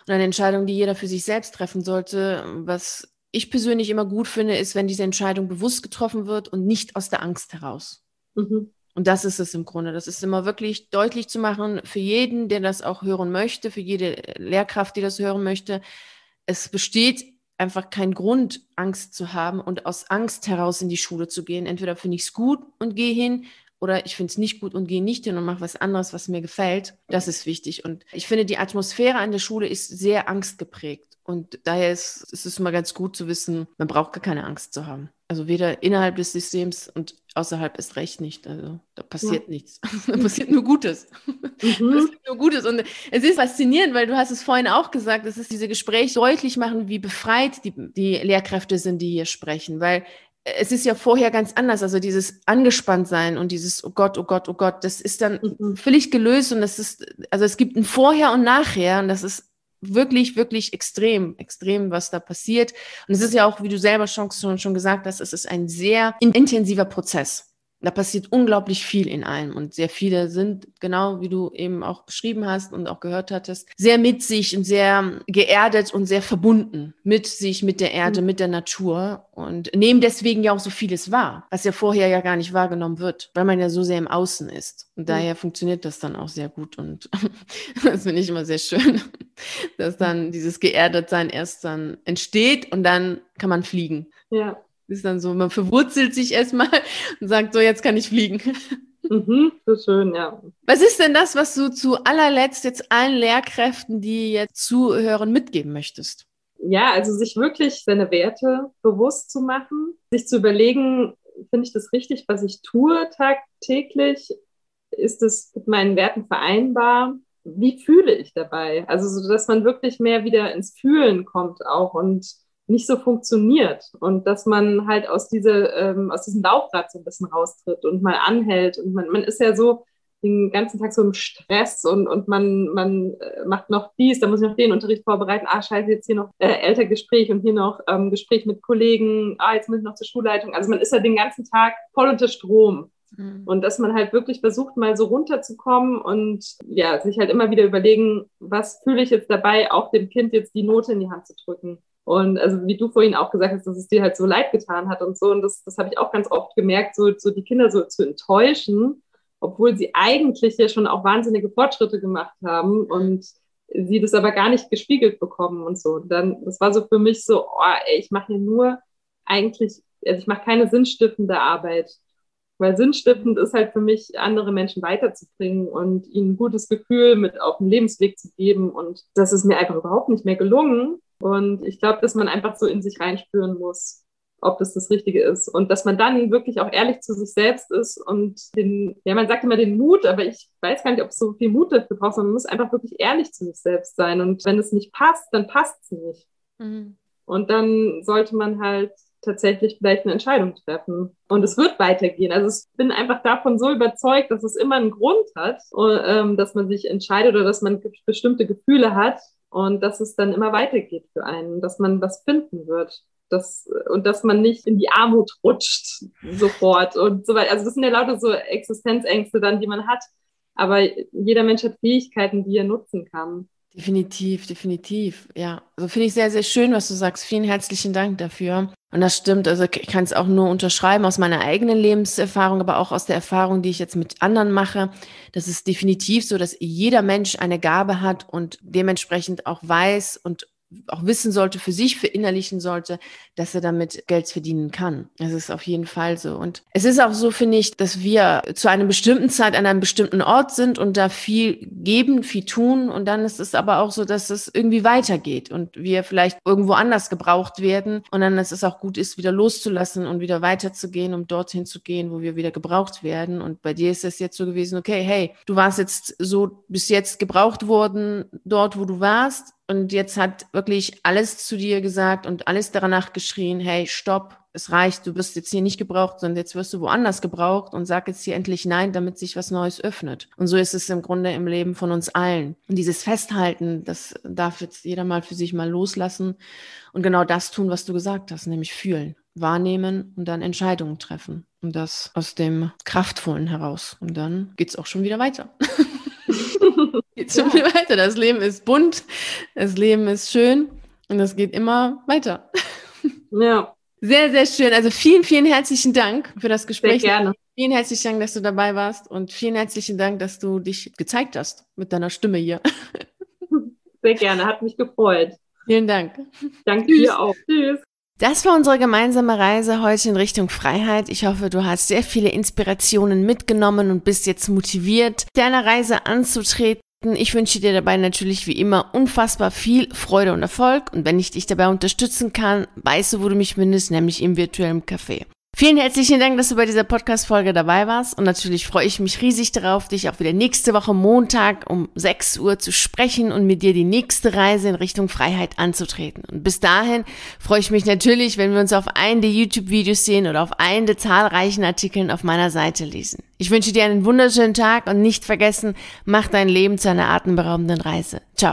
Und eine Entscheidung, die jeder für sich selbst treffen sollte. Was ich persönlich immer gut finde, ist, wenn diese Entscheidung bewusst getroffen wird und nicht aus der Angst heraus. Mhm. Und das ist es im Grunde. Das ist immer wirklich deutlich zu machen für jeden, der das auch hören möchte, für jede Lehrkraft, die das hören möchte. Es besteht einfach kein Grund, Angst zu haben und aus Angst heraus in die Schule zu gehen. Entweder finde ich es gut und gehe hin oder ich finde es nicht gut und gehe nicht hin und mache was anderes, was mir gefällt. Das ist wichtig. Und ich finde, die Atmosphäre an der Schule ist sehr angstgeprägt. Und daher ist, ist es immer ganz gut zu wissen, man braucht gar keine Angst zu haben. Also weder innerhalb des Systems und außerhalb ist recht nicht. Also da passiert ja. nichts. da passiert nur Gutes. Mhm. passiert nur Gutes. Und es ist faszinierend, weil du hast es vorhin auch gesagt, dass es diese Gespräche deutlich machen, wie befreit die, die Lehrkräfte sind, die hier sprechen. Weil es ist ja vorher ganz anders. Also dieses Angespanntsein und dieses, oh Gott, oh Gott, oh Gott, das ist dann mhm. völlig gelöst und das ist, also es gibt ein Vorher und Nachher und das ist wirklich, wirklich extrem, extrem, was da passiert. Und es ist ja auch, wie du selber schon, schon gesagt hast, es ist ein sehr intensiver Prozess da passiert unglaublich viel in einem und sehr viele sind, genau wie du eben auch beschrieben hast und auch gehört hattest, sehr mit sich und sehr geerdet und sehr verbunden mit sich, mit der Erde, mhm. mit der Natur und nehmen deswegen ja auch so vieles wahr, was ja vorher ja gar nicht wahrgenommen wird, weil man ja so sehr im Außen ist. Und mhm. daher funktioniert das dann auch sehr gut und das finde ich immer sehr schön, dass dann dieses Geerdetsein erst dann entsteht und dann kann man fliegen. Ja. Ist dann so, man verwurzelt sich erstmal und sagt, so, jetzt kann ich fliegen. Mhm, so schön, ja. Was ist denn das, was du zu allerletzt jetzt allen Lehrkräften, die jetzt zuhören, mitgeben möchtest? Ja, also sich wirklich seine Werte bewusst zu machen, sich zu überlegen, finde ich das richtig, was ich tue tagtäglich? Ist es mit meinen Werten vereinbar? Wie fühle ich dabei? Also, so, dass man wirklich mehr wieder ins Fühlen kommt auch und nicht so funktioniert und dass man halt aus, diese, ähm, aus diesem Laufrad so ein bisschen raustritt und mal anhält. Und man, man ist ja so den ganzen Tag so im Stress und, und man, man äh, macht noch dies, da muss ich noch den Unterricht vorbereiten, ah scheiße, jetzt hier noch äh, Elterngespräch und hier noch ähm, Gespräch mit Kollegen, ah, jetzt muss ich noch zur Schulleitung. Also man ist ja den ganzen Tag voll unter Strom. Mhm. Und dass man halt wirklich versucht, mal so runterzukommen und ja, sich halt immer wieder überlegen, was fühle ich jetzt dabei, auch dem Kind jetzt die Note in die Hand zu drücken. Und also wie du vorhin auch gesagt hast, dass es dir halt so leid getan hat und so. Und das, das habe ich auch ganz oft gemerkt, so, so die Kinder so zu enttäuschen, obwohl sie eigentlich ja schon auch wahnsinnige Fortschritte gemacht haben. Und sie das aber gar nicht gespiegelt bekommen und so. Und dann, das war so für mich so, oh, ey, ich mache hier nur eigentlich, also ich mache keine sinnstiftende Arbeit. Weil sinnstiftend ist halt für mich, andere Menschen weiterzubringen und ihnen ein gutes Gefühl mit auf den Lebensweg zu geben. Und das ist mir einfach überhaupt nicht mehr gelungen. Und ich glaube, dass man einfach so in sich reinspüren muss, ob das das Richtige ist. Und dass man dann wirklich auch ehrlich zu sich selbst ist und den, ja, man sagt immer den Mut, aber ich weiß gar nicht, ob es so viel Mut dafür braucht, sondern man muss einfach wirklich ehrlich zu sich selbst sein. Und wenn es nicht passt, dann passt es nicht. Mhm. Und dann sollte man halt tatsächlich vielleicht eine Entscheidung treffen. Und es wird weitergehen. Also ich bin einfach davon so überzeugt, dass es immer einen Grund hat, ähm, dass man sich entscheidet oder dass man bestimmte Gefühle hat und dass es dann immer weitergeht für einen, dass man was finden wird das, und dass man nicht in die Armut rutscht sofort und so weiter. Also das sind ja lauter so Existenzängste dann, die man hat. Aber jeder Mensch hat Fähigkeiten, die er nutzen kann. Definitiv, definitiv. Ja, also finde ich sehr, sehr schön, was du sagst. Vielen herzlichen Dank dafür. Und das stimmt, also ich kann es auch nur unterschreiben aus meiner eigenen Lebenserfahrung, aber auch aus der Erfahrung, die ich jetzt mit anderen mache. Das ist definitiv so, dass jeder Mensch eine Gabe hat und dementsprechend auch weiß und auch wissen sollte, für sich verinnerlichen sollte, dass er damit Geld verdienen kann. Das ist auf jeden Fall so. Und es ist auch so, finde ich, dass wir zu einer bestimmten Zeit an einem bestimmten Ort sind und da viel geben, viel tun. Und dann ist es aber auch so, dass es irgendwie weitergeht und wir vielleicht irgendwo anders gebraucht werden. Und dann, dass es auch gut ist, wieder loszulassen und wieder weiterzugehen, um dorthin zu gehen, wo wir wieder gebraucht werden. Und bei dir ist es jetzt so gewesen, okay, hey, du warst jetzt so bis jetzt gebraucht worden dort, wo du warst und jetzt hat wirklich alles zu dir gesagt und alles danach geschrien, hey, stopp, es reicht, du bist jetzt hier nicht gebraucht, sondern jetzt wirst du woanders gebraucht und sag jetzt hier endlich nein, damit sich was Neues öffnet. Und so ist es im Grunde im Leben von uns allen. Und dieses Festhalten, das darf jetzt jeder mal für sich mal loslassen und genau das tun, was du gesagt hast, nämlich fühlen, wahrnehmen und dann Entscheidungen treffen. Und das aus dem Kraftvollen heraus. Und dann geht's auch schon wieder weiter. geht schon viel weiter. Das Leben ist bunt, das Leben ist schön und es geht immer weiter. Ja. Sehr, sehr schön. Also vielen, vielen herzlichen Dank für das Gespräch. Sehr gerne. Vielen herzlichen Dank, dass du dabei warst und vielen herzlichen Dank, dass du dich gezeigt hast mit deiner Stimme hier. Sehr gerne, hat mich gefreut. Vielen Dank. Danke Tschüss. dir auch. Tschüss. Das war unsere gemeinsame Reise heute in Richtung Freiheit. Ich hoffe, du hast sehr viele Inspirationen mitgenommen und bist jetzt motiviert, deine Reise anzutreten. Ich wünsche dir dabei natürlich wie immer unfassbar viel Freude und Erfolg und wenn ich dich dabei unterstützen kann, weißt du, wo du mich findest, nämlich im virtuellen Café. Vielen herzlichen Dank, dass du bei dieser Podcast-Folge dabei warst. Und natürlich freue ich mich riesig darauf, dich auch wieder nächste Woche Montag um 6 Uhr zu sprechen und mit dir die nächste Reise in Richtung Freiheit anzutreten. Und bis dahin freue ich mich natürlich, wenn wir uns auf einen der YouTube-Videos sehen oder auf einen der zahlreichen Artikeln auf meiner Seite lesen. Ich wünsche dir einen wunderschönen Tag und nicht vergessen, mach dein Leben zu einer atemberaubenden Reise. Ciao.